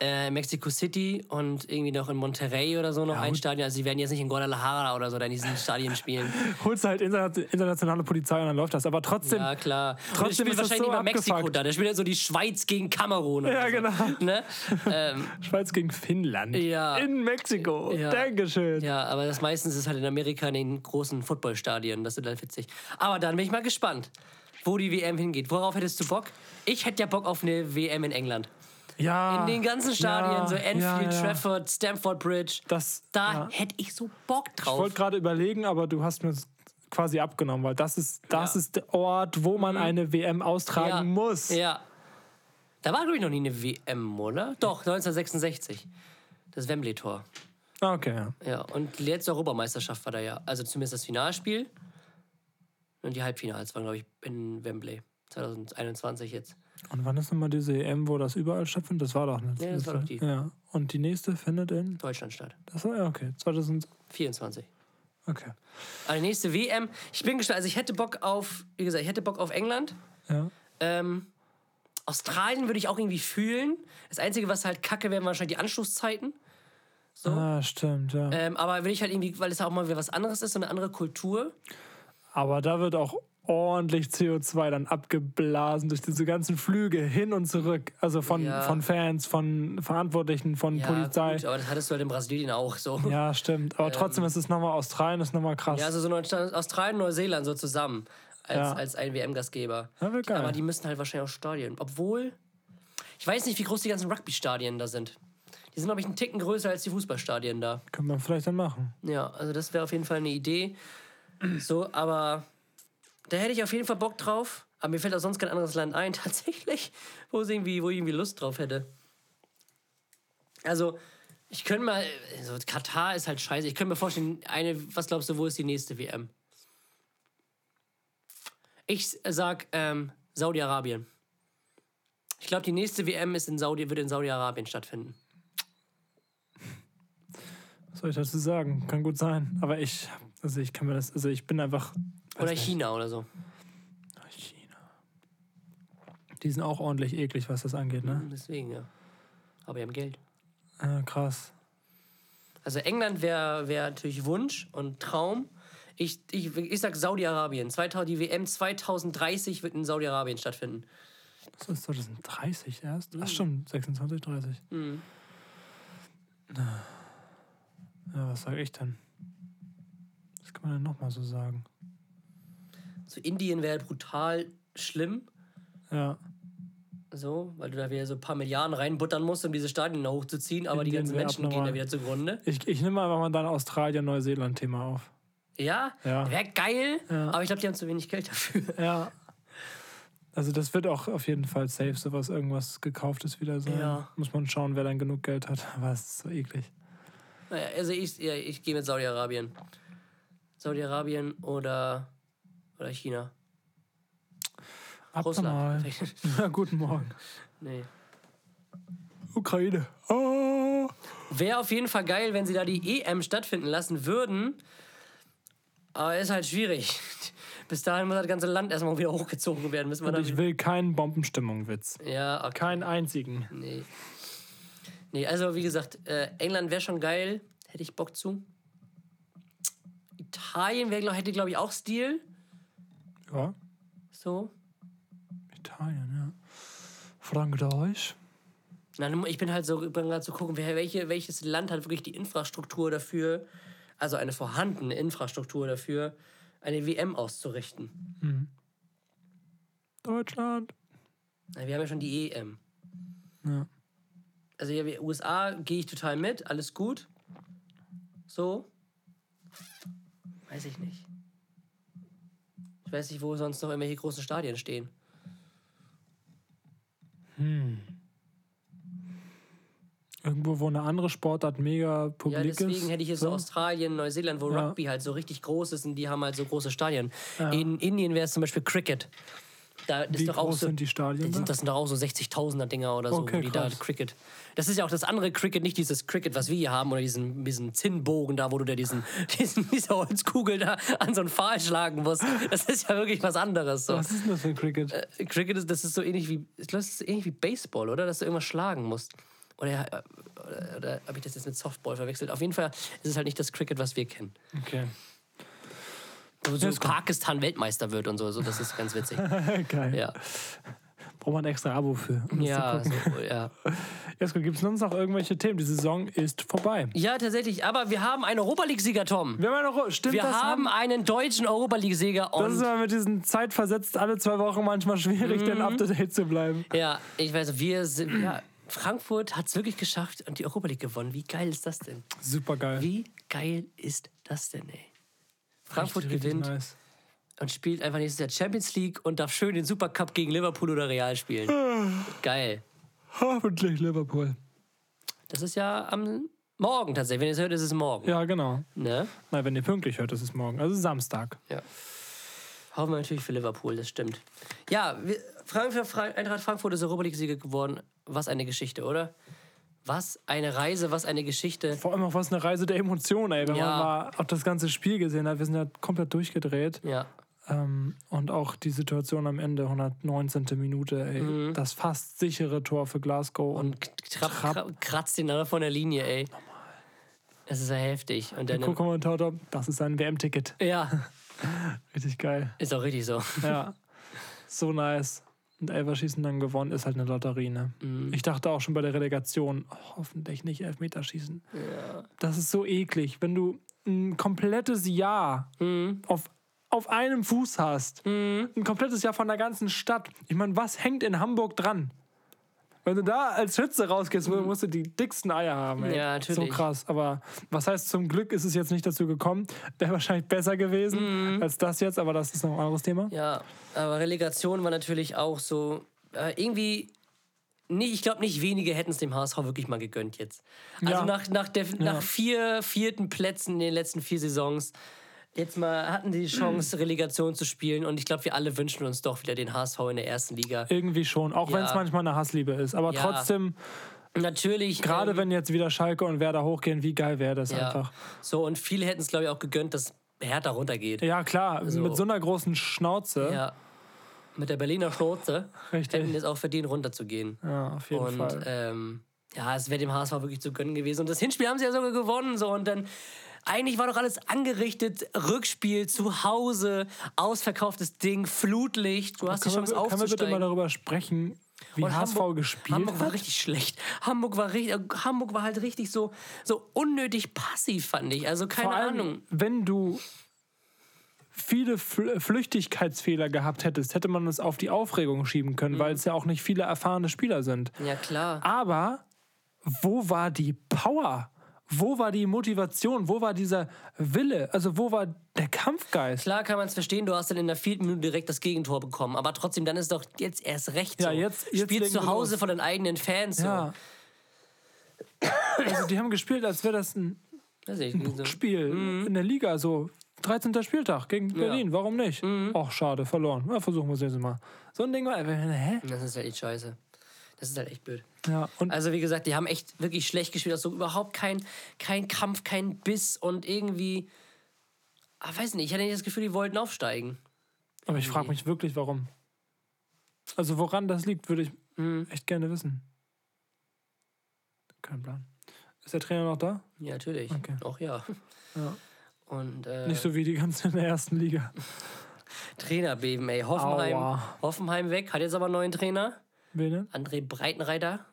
äh, Mexico City und irgendwie noch in Monterrey oder so noch ein Stadion. Also, die werden jetzt nicht in Guadalajara oder so in diesen Stadien spielen. Holst halt interna- internationale Polizei und dann läuft das. Aber trotzdem, Ja, klar. Trotzdem das spielt wahrscheinlich so immer Mexiko abgefuckt. da. Da spielt ja so die Schweiz gegen Kamerun. Ja, so. genau. Ne? ähm, Schweiz gegen Finnland. Ja. In Mexiko. Ja. Dankeschön. ja, aber das meistens ist halt in Amerika in den großen Footballstadien. Das ist dann witzig. Aber dann bin ich mal gespannt, wo die WM hingeht. Worauf hättest du Bock? Ich hätte ja Bock auf eine WM in England. Ja. In den ganzen Stadien, ja, so Anfield, ja. Trafford, Stamford Bridge. Das, da hätte ich so Bock Ich drauf. wollte gerade überlegen, aber du hast mir das quasi abgenommen, weil das ist, das ist der Ort, wo man eine WM austragen muss. Ja. Da war, glaube ich, noch nie eine WM, oder? Doch, 1966. Das Wembley-Tor. Ah, Okay. Ja, und die letzte Europameisterschaft war da ja. Also zumindest das Finalspiel. Und die Halbfinals waren, glaube ich, in Wembley. 2021 jetzt. Und wann ist nochmal diese EM, wo das überall stattfindet? Das war doch nicht. Ja, das war doch die. Ja. Und die nächste findet in. Deutschland statt. Das war ja okay. 2000. 24. Okay. Aber die nächste WM, ich bin gespannt. Also ich hätte Bock auf, wie gesagt, ich hätte Bock auf England. Ja. Ähm, Australien würde ich auch irgendwie fühlen. Das Einzige, was halt kacke wären wahrscheinlich die Anschlusszeiten. So. Ah, stimmt, ja. Ähm, aber will ich halt irgendwie, weil es auch mal wieder was anderes ist, so eine andere Kultur. Aber da wird auch ordentlich CO2 dann abgeblasen durch diese ganzen Flüge hin und zurück. Also von, Ja. von Fans, von Verantwortlichen, von Ja, Polizei. gut, aber das hattest du halt in Brasilien auch so. Ja, stimmt. Aber trotzdem ist es nochmal Australien, ist nochmal krass. Ja, also so Australien, Neuseeland so zusammen als, Ja. als ein WM-Gastgeber. Aber die müssten halt wahrscheinlich auch Stadien. Obwohl, ich weiß nicht, wie groß die ganzen Rugby-Stadien da sind. Die sind, glaube ich, einen Ticken größer als die Fußballstadien da. Können wir vielleicht dann machen. Ja, also das wäre auf jeden Fall eine Idee. So, aber da hätte ich auf jeden Fall Bock drauf. Aber mir fällt auch sonst kein anderes Land ein, tatsächlich, wo, es irgendwie, wo ich irgendwie Lust drauf hätte. Also, ich könnte mal, also Katar ist halt scheiße. Ich könnte mir vorstellen, eine, was glaubst du, wo ist die nächste WM? Ich sag ähm, Saudi-Arabien. Ich glaube, die nächste WM ist in Saudi, wird in Saudi-Arabien stattfinden. Was soll ich dazu sagen? Kann gut sein. Aber ich, also ich kann mir das, also ich bin einfach. Oder nicht. China oder so. China. Die sind auch ordentlich eklig, was das angeht, ne? Deswegen, ja. Aber die haben Geld. Ja, krass. Also England wäre wär natürlich Wunsch und Traum. Ich, ich, ich sag Saudi-Arabien. 2000 Die WM 2030 wird in Saudi-Arabien stattfinden. Das ist 2030 erst? Ach stimmt, 26, 30. Mhm. Ja, was sag ich denn? Was kann man denn nochmal so sagen? So Indien wäre brutal schlimm. Ja, So, weil du da wieder so ein paar Milliarden reinbuttern musst, um diese Stadien da hochzuziehen, aber die Indien ganzen wär Menschen gehen abnormal. da wieder zugrunde. ich, ich nehme einfach mal dein Australien-Neuseeland-Thema auf. Ja, Ja. wäre geil, Ja. aber ich glaube, die haben zu wenig Geld dafür. Ja. Also das wird auch auf jeden Fall safe, sowas irgendwas gekauftes wieder sein. Ja. Muss man schauen, wer dann genug Geld hat. Aber es ist so eklig. Naja, also ich, ich gehe mit Saudi-Arabien. Saudi-Arabien oder, oder China. Abnormal. Russland. Ja, guten Morgen. nee. Ukraine. Oh. Wäre auf jeden Fall geil, wenn sie da die EM stattfinden lassen würden. Aber ist halt schwierig. Bis dahin muss das ganze Land erstmal wieder hochgezogen werden. Müssen wir Und ich will keinen Bombenstimmung-Witz. ja, okay. Keinen einzigen. Nee. Nee, also wie gesagt, äh, England wäre schon geil. Hätte ich Bock zu. Italien wär, glaub, hätte, glaube ich, auch Stil. Ja, So. Italien, ja. Frankreich. Nein, ich bin halt so, bin gerade zu gucken, wer, welche, welches Land hat wirklich die Infrastruktur dafür, also eine vorhandene Infrastruktur dafür, eine WM auszurichten. Deutschland. Na, wir haben ja schon die EM. Ja. Also ja, USA gehe ich total mit, alles gut. So. Weiß ich nicht. Weiß nicht, wo sonst noch irgendwelche großen Stadien stehen. Irgendwo, wo eine andere Sportart mega Ja, publik ist. deswegen hätte ich jetzt so. Australien, Neuseeland, wo Ja. Rugby halt so richtig groß ist und die haben halt so große Stadien. In Indien wäre es zum Beispiel Cricket. Da Wie groß so, sind die Stadien? Das sind, da? das sind doch auch so 60.000er Dinger oder so, Okay, die da krass. Cricket. Das ist ja auch das andere Cricket, nicht dieses Cricket, was wir hier haben, oder diesen, diesen Zinnbogen da, wo du da diesen, diesen, diese Holzkugel da an so einen Pfahl schlagen musst. Das ist ja wirklich was anderes. So. Was ist denn das für ein Cricket? Äh, Cricket ist, das ist so ähnlich wie, ich glaube, das ist ähnlich wie Baseball, oder? Dass du irgendwas schlagen musst. Oder, äh, oder, oder habe ich das jetzt mit Softball verwechselt? Auf jeden Fall ist es halt nicht das Cricket, was wir kennen. Okay. So Pakistan Weltmeister wird und so, so. Das ist ganz witzig. Geil. Ja, Braucht man ein extra Abo für. Um das ja, so, ja. Jesko, gibt es sonst noch irgendwelche Themen? Die Saison ist vorbei. ja, tatsächlich. Aber wir haben einen Europa League-Sieger, Tom. Wir haben noch, stimmt Wir das? haben einen deutschen Europa League-Sieger. das ist immer mit diesen zeitversetzt alle zwei Wochen manchmal schwierig, Mhm. denn up to date zu bleiben. ja, ich weiß, wir sind. Ja, Frankfurt hat es wirklich geschafft und die Europa League gewonnen. Wie geil ist das denn? Super geil. Wie geil ist das denn, ey? Frankfurt Richtig, richtig gewinnt Nice. und spielt einfach nächstes Jahr Champions League und darf schön den Supercup gegen Liverpool oder Real spielen. Geil. Hoffentlich Liverpool. Das ist ja am Morgen tatsächlich. Wenn ihr es hört, ist es morgen. Ja, genau. Ne? Na, wenn ihr pünktlich hört, ist es morgen. Also Samstag. Ja. Hoffen wir natürlich für Liverpool, das stimmt. Ja, wir, Frankfurt, Frank, Eintracht Frankfurt ist Europa League-Sieger geworden. Was eine Geschichte, oder? Was eine Reise, was eine Geschichte. Vor allem auch was eine Reise der Emotionen, ey. Wenn Ja. man mal auch das ganze Spiel gesehen hat, wir sind ja komplett durchgedreht. Ja. Ähm, und auch die Situation am Ende, 119. Minute, ey. Mhm. Das fast sichere Tor für Glasgow. Und, Trapp, Trapp. kra- kratzt ihn dann von der Linie, ey. Das ist ja heftig. Und dann, Co-Kommentator, das ist ein WM-Ticket. ja, Richtig geil. ist auch richtig so. Ja. so nice. Und Elferschießen dann gewonnen, ist halt eine Lotterie, ne? Mhm. Ich dachte auch schon bei der Relegation, oh, hoffentlich nicht Elfmeterschießen. Das ist so eklig, wenn du ein komplettes Jahr Mhm. auf, auf einem Fuß hast. Ein komplettes Jahr von der ganzen Stadt. Ich meine, was hängt in Hamburg dran? Wenn du da als Schütze rausgehst, musst du die dicksten Eier haben. Ey. Ja, natürlich. So krass. Aber was heißt, zum Glück ist es jetzt nicht dazu gekommen. Wäre wahrscheinlich besser gewesen als das jetzt, aber das ist noch ein anderes Thema. Mhm. Ja, aber Relegation war natürlich auch so. Äh, irgendwie. Nee, ich glaube, nicht wenige hätten es dem HSV wirklich mal gegönnt jetzt. Also Ja. nach, nach, der, nach vier vierten Plätzen in den letzten vier Saisons. Jetzt mal hatten die die Chance, Relegation zu spielen. Und ich glaube, wir alle wünschen uns doch wieder den HSV in der ersten Liga. Irgendwie schon, auch wenn es Ja. manchmal eine Hassliebe ist. Aber Ja. trotzdem, Natürlich. gerade ähm, wenn jetzt wieder Schalke und Werder hochgehen, wie geil wäre das ja. einfach. So, und viele hätten es, glaube ich, auch gegönnt, dass Hertha runtergeht. Ja, klar, mit so einer großen Schnauze. Ja. Mit der Berliner Schnauze Richtig. hätten es auch verdient, runterzugehen. Ja, auf jeden Und Fall. ähm, ja, es wäre dem HSV wirklich zu gönnen gewesen. Und das Hinspiel haben sie ja sogar gewonnen. So. Und dann, eigentlich war doch alles angerichtet. Rückspiel zu Hause, ausverkauftes Ding, Flutlicht. Du hast die Chance wir, können wir bitte mal aufzusteigen. darüber sprechen, wie Und HSV Hamburg, gespielt Hamburg war richtig schlecht. Hamburg war, richtig, Hamburg war halt richtig so, so unnötig passiv, fand ich. Also keine Vor allem, Ahnung. wenn du viele Fl Flüchtigkeitsfehler gehabt hättest, hätte man es auf die Aufregung schieben können, Mhm. weil es ja auch nicht viele erfahrene Spieler sind. Ja, klar. Aber wo war die Power? Wo war die Motivation? Wo war dieser Wille? Also wo war der Kampfgeist? Klar kann man es verstehen, du hast dann in der vierten Minute direkt das Gegentor bekommen. Aber trotzdem, dann ist doch jetzt erst recht so. Ja, jetzt- jetzt Spielst zu Hause von den eigenen Fans. So. Ja. Also die haben gespielt, als wäre das ein ich, so. Spiel Mhm. in der Liga, so 13. Spieltag gegen Berlin. Warum nicht? Mhm. Ach, schade, verloren. Ja, versuchen wir es jetzt mal. So ein Ding war, hä? Das ist halt echt scheiße. Das ist halt echt blöd. Ja, Also wie gesagt, die haben echt wirklich schlecht gespielt. Also überhaupt kein, kein Kampf, kein Biss und irgendwie... Ah, weiß nicht, ich hatte nicht das Gefühl, die wollten aufsteigen. aber ich frage mich wirklich, warum. Also woran das liegt, würde ich Mhm. echt gerne wissen. Kein Plan. Ist der Trainer noch da? Ja, natürlich. Okay. Auch ja. Ja. Und äh, Nicht so wie die ganzen in der ersten Liga. Trainerbeben, ey. Hoffenheim, Aua. Hoffenheim weg, hat jetzt aber einen neuen Trainer. Wen denn? André Breitenreiter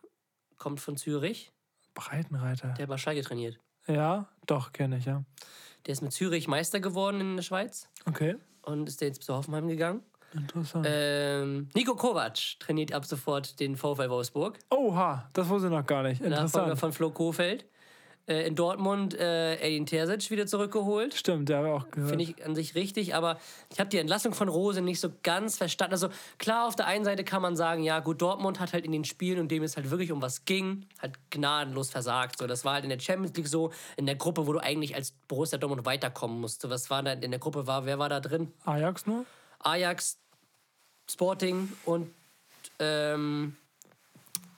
kommt von Zürich. Breitenreiter. Der hat bei Schalke trainiert. Ja, doch, kenne ich, ja. Der ist mit Zürich Meister geworden in der Schweiz Okay, und ist jetzt zu Hoffenheim gegangen. interessant. Ähm, Nico Kovac trainiert ab sofort den VfL Wolfsburg. Oha, das wusste ich noch gar nicht. Nachfolger Interessant. von Flo Kofeld. Äh, in Dortmund äh, Edin Terzic wieder zurückgeholt. Stimmt, der habe ich auch gehört. Finde ich an sich richtig, aber ich habe die Entlassung von Rose nicht so ganz verstanden. Also klar, auf der einen Seite kann man sagen, ja gut, Dortmund hat halt in den Spielen, in dem es halt wirklich um was ging, halt gnadenlos versagt. So, das war halt in der Champions League so, in der Gruppe, wo du eigentlich als Borussia Dortmund weiterkommen musst. Was war da in der Gruppe war, wer war da drin? Ajax nur? Ajax, Sporting und ähm,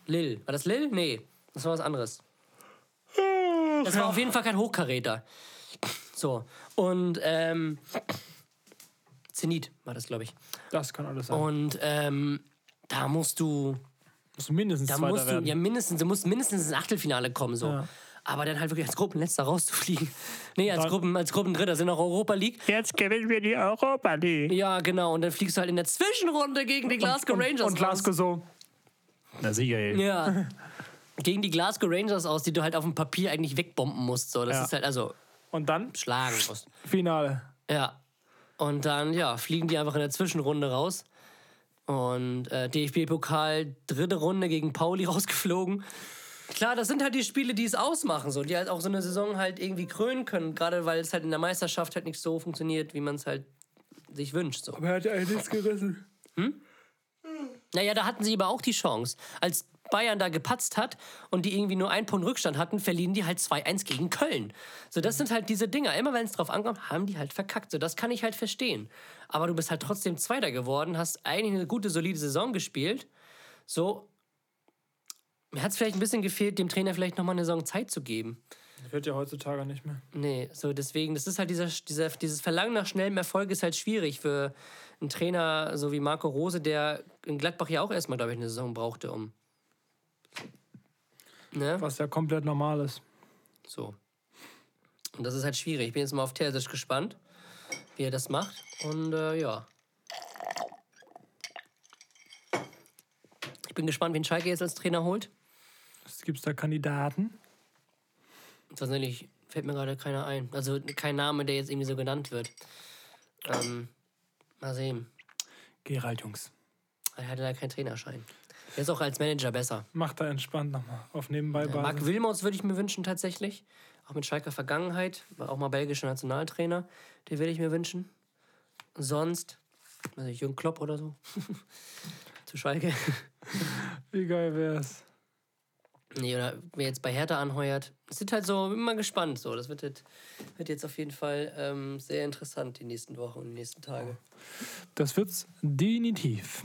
Lille. War das Lille? Nee, das war was anderes. Das war auf jeden Fall kein Hochkaräter. So. Und ähm, Zenit war das, glaube ich. Das kann alles sein. Und ähm, da musst du, musst du mindestens da musst du, werden. ja mindestens, du musst mindestens ins Achtelfinale kommen, so. Ja. Aber dann halt wirklich als Gruppenletzter rauszufliegen. Nee, als, Dann- Gruppen, als Gruppendritter sind auch Europa League. Jetzt gewinnen wir die Europa League. Ja, genau. Und dann fliegst du halt in der Zwischenrunde gegen die Glasgow und, Rangers. Und. Glasgow so. Na sicher, ey. Ja. Gegen die Glasgow Rangers aus, die du halt auf dem Papier eigentlich wegbomben musst. So. Das Ja. ist halt also Und dann schlagen musst. Finale. Ja. Und dann, ja, fliegen die einfach in der Zwischenrunde raus. Und äh, DFB-Pokal, dritte Runde gegen Pauli rausgeflogen. Klar, das sind halt die Spiele, die es ausmachen, so, die halt auch so eine Saison halt irgendwie krönen können. Gerade weil es halt in der Meisterschaft halt nicht so funktioniert, wie man es halt sich wünscht. So. Aber er hat ja eigentlich nichts gerissen. Naja, da hatten sie aber auch die Chance. Als Bayern da gepatzt hat und die irgendwie nur einen Punkt Rückstand hatten, verlieren die halt 2-1 gegen Köln. So, das sind halt diese Dinger. Immer wenn es drauf ankommt, haben die halt verkackt. So, das kann ich halt verstehen. Aber du bist halt trotzdem Zweiter geworden, hast eigentlich eine gute, solide Saison gespielt. So, mir hat es vielleicht ein bisschen gefehlt, dem Trainer vielleicht nochmal eine Saison Zeit zu geben. Das wird ja heutzutage nicht mehr. Nee, so deswegen, das ist halt dieser, dieser, dieses Verlangen nach schnellem Erfolg ist halt schwierig für einen Trainer so wie Marco Rose, der in Gladbach ja auch erstmal, glaube ich, eine Saison brauchte, um. Ne? Was ja komplett normal ist. So. Und das ist halt schwierig. Ich bin jetzt mal auf Terzic gespannt, wie er das macht. Und äh, ja. Ich bin gespannt, wen Schalke jetzt als Trainer holt. Gibt es da Kandidaten? Tatsächlich fällt mir gerade keiner ein. Also kein Name, der jetzt irgendwie so genannt wird. Ähm, mal sehen. Gerald Jungs. Er hatte da keinen Trainerschein. Der ist auch als Manager besser. Macht da entspannt nochmal. Auf nebenbei Ja, Marc Wilmots würde ich mir wünschen tatsächlich. Auch mit Schalker Vergangenheit. War auch mal belgischer Nationaltrainer. Den würde ich mir wünschen. Sonst, also Jürgen Klopp oder so. Zu Schalke. Wie geil wär's? Nee, oder wer jetzt bei Hertha anheuert. Es sind halt so, mal gespannt. So. Das wird jetzt, wird jetzt auf jeden Fall ähm, sehr interessant die nächsten Wochen und die nächsten Tage. Das wird's definitiv.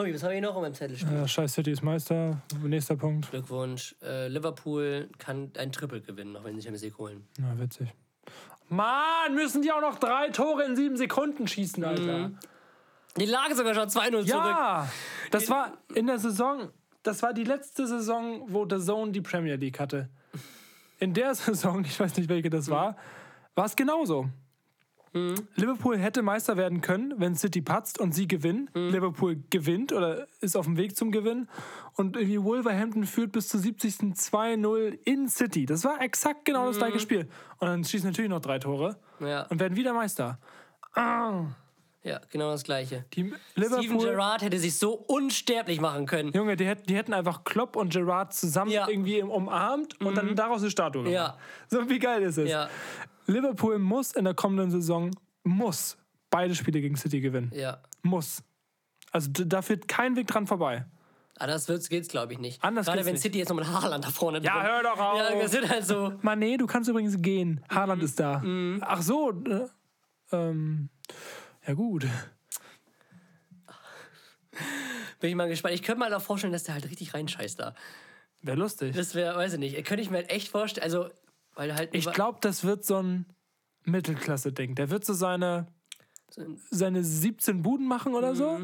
Tobi, was habe ich noch auf meinem Zettel stehen? Äh, Scheiß City ist Meister. Nächster Punkt. Glückwunsch. Äh, Liverpool kann ein Triple gewinnen, auch wenn sie Champions League holen. Na, witzig. Mann, müssen die auch noch drei Tore in sieben Sekunden schießen, Alter. Die lagen sogar schon 2-0 zurück. Ja, das war in der Saison, das war die letzte Saison, wo The Zone die Premier League hatte. In der Saison, ich weiß nicht, welche das war, war es genauso. Liverpool hätte Meister werden können, wenn City patzt und sie gewinnen. Liverpool gewinnt oder ist auf dem Weg zum Gewinn. Und irgendwie Wolverhampton führt bis zur 70. 2-0 in City. Das war exakt genau das gleiche Spiel. Und dann schießen natürlich noch drei Tore Ja, und werden wieder Meister. Ah, ja, genau das Gleiche. die Steven Liverpool. Gerrard hätte sich so unsterblich machen können. Junge, die hätten, die hätten einfach Klopp und Gerard zusammen Ja. irgendwie umarmt und dann daraus eine Statue gemacht. Ja. So wie geil ist es? Ja, Liverpool muss in der kommenden Saison muss beide Spiele gegen City gewinnen. ja. Muss. Also da führt kein Weg dran vorbei. Aber das geht's, glaube ich, nicht. Anders Gerade wenn nicht. City jetzt noch mit Haaland da vorne Ja, drin- hör doch auf. Ja, das sind halt so. Mané, du kannst übrigens gehen. Haaland ist da. Ach so. Äh, ähm, ja gut. Bin ich mal gespannt. Ich könnte mir halt auch vorstellen, dass der halt richtig reinscheißt da. Wäre lustig. Das wäre, weiß ich nicht. Könnte ich mir halt echt vorstellen. Also, weil halt. Ich glaube, das wird so ein Mittelklasse-Ding. Der wird so seine, seine 17 Buden machen oder so.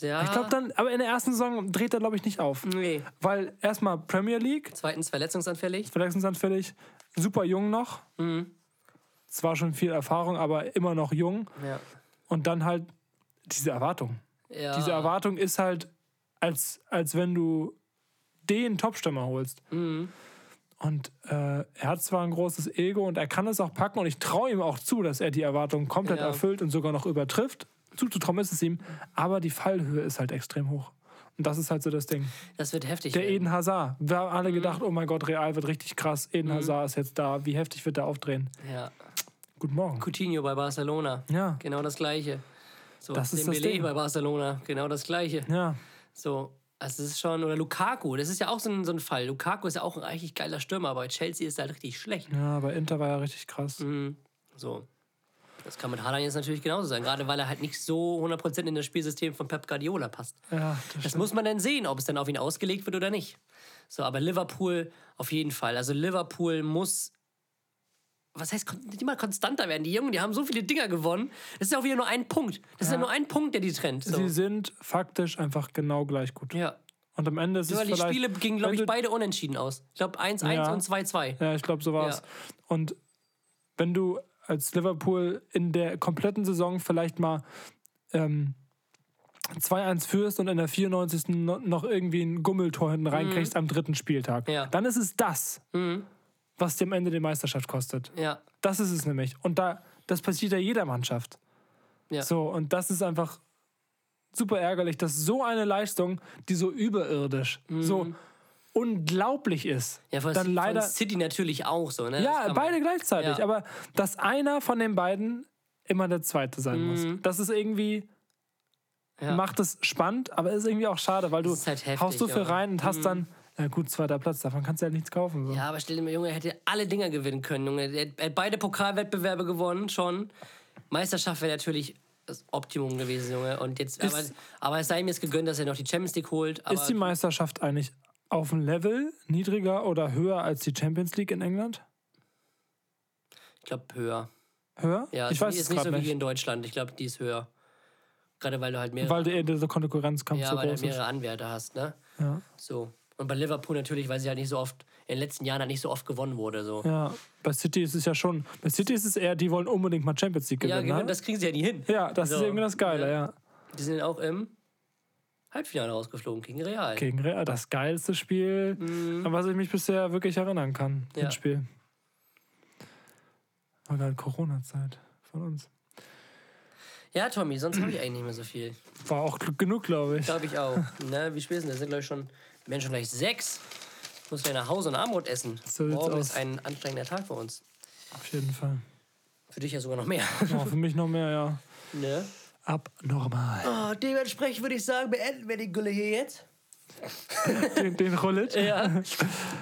Ja, Ich glaube dann, aber in der ersten Saison dreht er, glaube ich, nicht auf. Nee. Weil erstmal Premier League, Zweitens verletzungsanfällig. verletzungsanfällig, super jung noch. Zwar schon viel Erfahrung, aber immer noch jung. Ja. Und dann halt diese Erwartung. ja. Diese Erwartung ist halt, als, als wenn du den Topstürmer holst. Und äh, er hat zwar ein großes Ego und er kann es auch packen und ich traue ihm auch zu, dass er die Erwartungen komplett Ja. erfüllt und sogar noch übertrifft. Zuzutrauen ist es ihm, aber die Fallhöhe ist halt extrem hoch. Und das ist halt so das Ding. Das wird heftig. Der werden. Eden Hazard. Wir haben Mhm. alle gedacht, oh mein Gott, Real wird richtig krass. Eden Hazard ist jetzt da. Wie heftig wird der aufdrehen? Ja. Guten Morgen. Coutinho bei Barcelona. Ja. Genau das Gleiche. So, Das ist das Dembele Ding. bei Barcelona. Genau das Gleiche. Ja. So, also das ist schon, oder Lukaku, das ist ja auch so ein, so ein Fall. Lukaku ist ja auch ein eigentlich geiler Stürmer, aber bei Chelsea ist er halt richtig schlecht. Ja, bei Inter war er richtig krass. Mhm. So. Das kann mit Haaland jetzt natürlich genauso sein, gerade weil er halt nicht so 100% in das Spielsystem von Pep Guardiola passt. Ja, das Das muss man dann sehen, ob es dann auf ihn ausgelegt wird oder nicht. So, aber Liverpool auf jeden Fall. Also Liverpool muss, was heißt, nicht mal konstanter werden. Die Jungen, die haben so viele Dinger gewonnen. Das ist ja auch wieder nur ein Punkt. Das ist ja nur ein Punkt, der die trennt. So. Sie sind faktisch einfach genau gleich gut. Ja. Und am Ende ist es Sogar die. Spiele gingen, glaube ich, beide unentschieden aus. Ich glaube 1-1 Ja. und 2-2. Ja, ich glaube, so war es. Ja. Und wenn du als Liverpool in der kompletten Saison vielleicht mal ähm, 2-1 führst und in der 94. no- noch irgendwie ein Gummeltor hinten reinkriegst am dritten Spieltag, Mhm. Ja. dann ist es das, was dir am Ende die Meisterschaft kostet. Ja. Das ist es nämlich. Und da, das passiert ja jeder Mannschaft. Ja. So, und das ist einfach super ärgerlich, dass so eine Leistung, die so überirdisch, so unglaublich ist, Mhm. Ja, von, dann leider. von City natürlich auch so. Ne? Ja, beide gleichzeitig. Ja. Aber dass einer von den beiden immer der Zweite sein muss. Das ist irgendwie. Mhm. Ja. Macht es spannend, aber ist irgendwie auch schade, weil du halt heftig, haust so viel rein und hast dann, ja gut, zweiter Platz, davon kannst du ja nichts kaufen. So. Ja, aber stell dir mal, Junge, er hätte alle Dinger gewinnen können, Junge. Er hat- hat beide Pokalwettbewerbe gewonnen, schon. Meisterschaft wäre natürlich das Optimum gewesen, Junge. Und jetzt, aber, Ist- aber es sei ihm jetzt gegönnt, dass er noch die Champions League holt. Aber ist die Meisterschaft eigentlich auf dem Level niedriger oder höher als die Champions League in England? ich glaube, höher. Höher? Ja, ich ist weiß nicht- es ist nicht so wie nicht. in Deutschland. Ich glaube, die ist höher. Gerade weil du halt mehrere, Weil der, dieser Konkurrenzkampf ja, so weil du groß ist. mehrere Anwärter hast, ne? Ja. So. Und bei Liverpool natürlich, weil sie halt nicht so oft, in den letzten Jahren halt nicht so oft gewonnen wurde. So. ja, bei City ist es ja schon. Bei City ist es eher, die wollen unbedingt mal Champions League Ja, gewinnen. gewinnen, ne? das kriegen sie ja nie hin. ja, das ist So. irgendwie das Geile, Ja. ja. Die sind auch im Halbfinale rausgeflogen gegen Real. Gegen Real, das geilste Spiel, an was ich mich bisher wirklich erinnern kann. Mhm. Ja. Das Spiel. War gerade Corona-Zeit von uns. Ja, Tommy, sonst habe ich eigentlich nicht mehr so viel. War auch genug, glaube ich. Glaube ich auch. ne, wie spät ist denn das? sind, glaube ich, schon, schon gleich sechs. Ich muss gleich nach Hause und Abendbrot essen. So Morgen ist ein anstrengender Tag für uns. Auf jeden Fall. Für dich ja sogar noch mehr. Ja, für mich noch mehr, ja. ne? Abnormal. oh, dementsprechend würde ich sagen, beenden wir die Gülle hier jetzt. Den, den Rollit. Ja.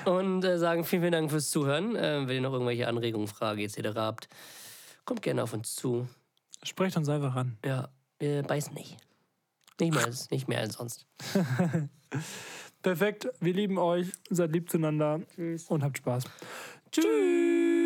Und äh, sagen vielen, vielen Dank fürs Zuhören. Ähm, wenn ihr noch irgendwelche Anregungen, Fragen etc. habt, kommt gerne auf uns zu. Sprecht uns einfach an. Ja, wir beißen nicht. Nicht mehr, als, nicht mehr als sonst. Perfekt. Wir lieben euch. Seid lieb zueinander. Und habt Spaß. Tschüss.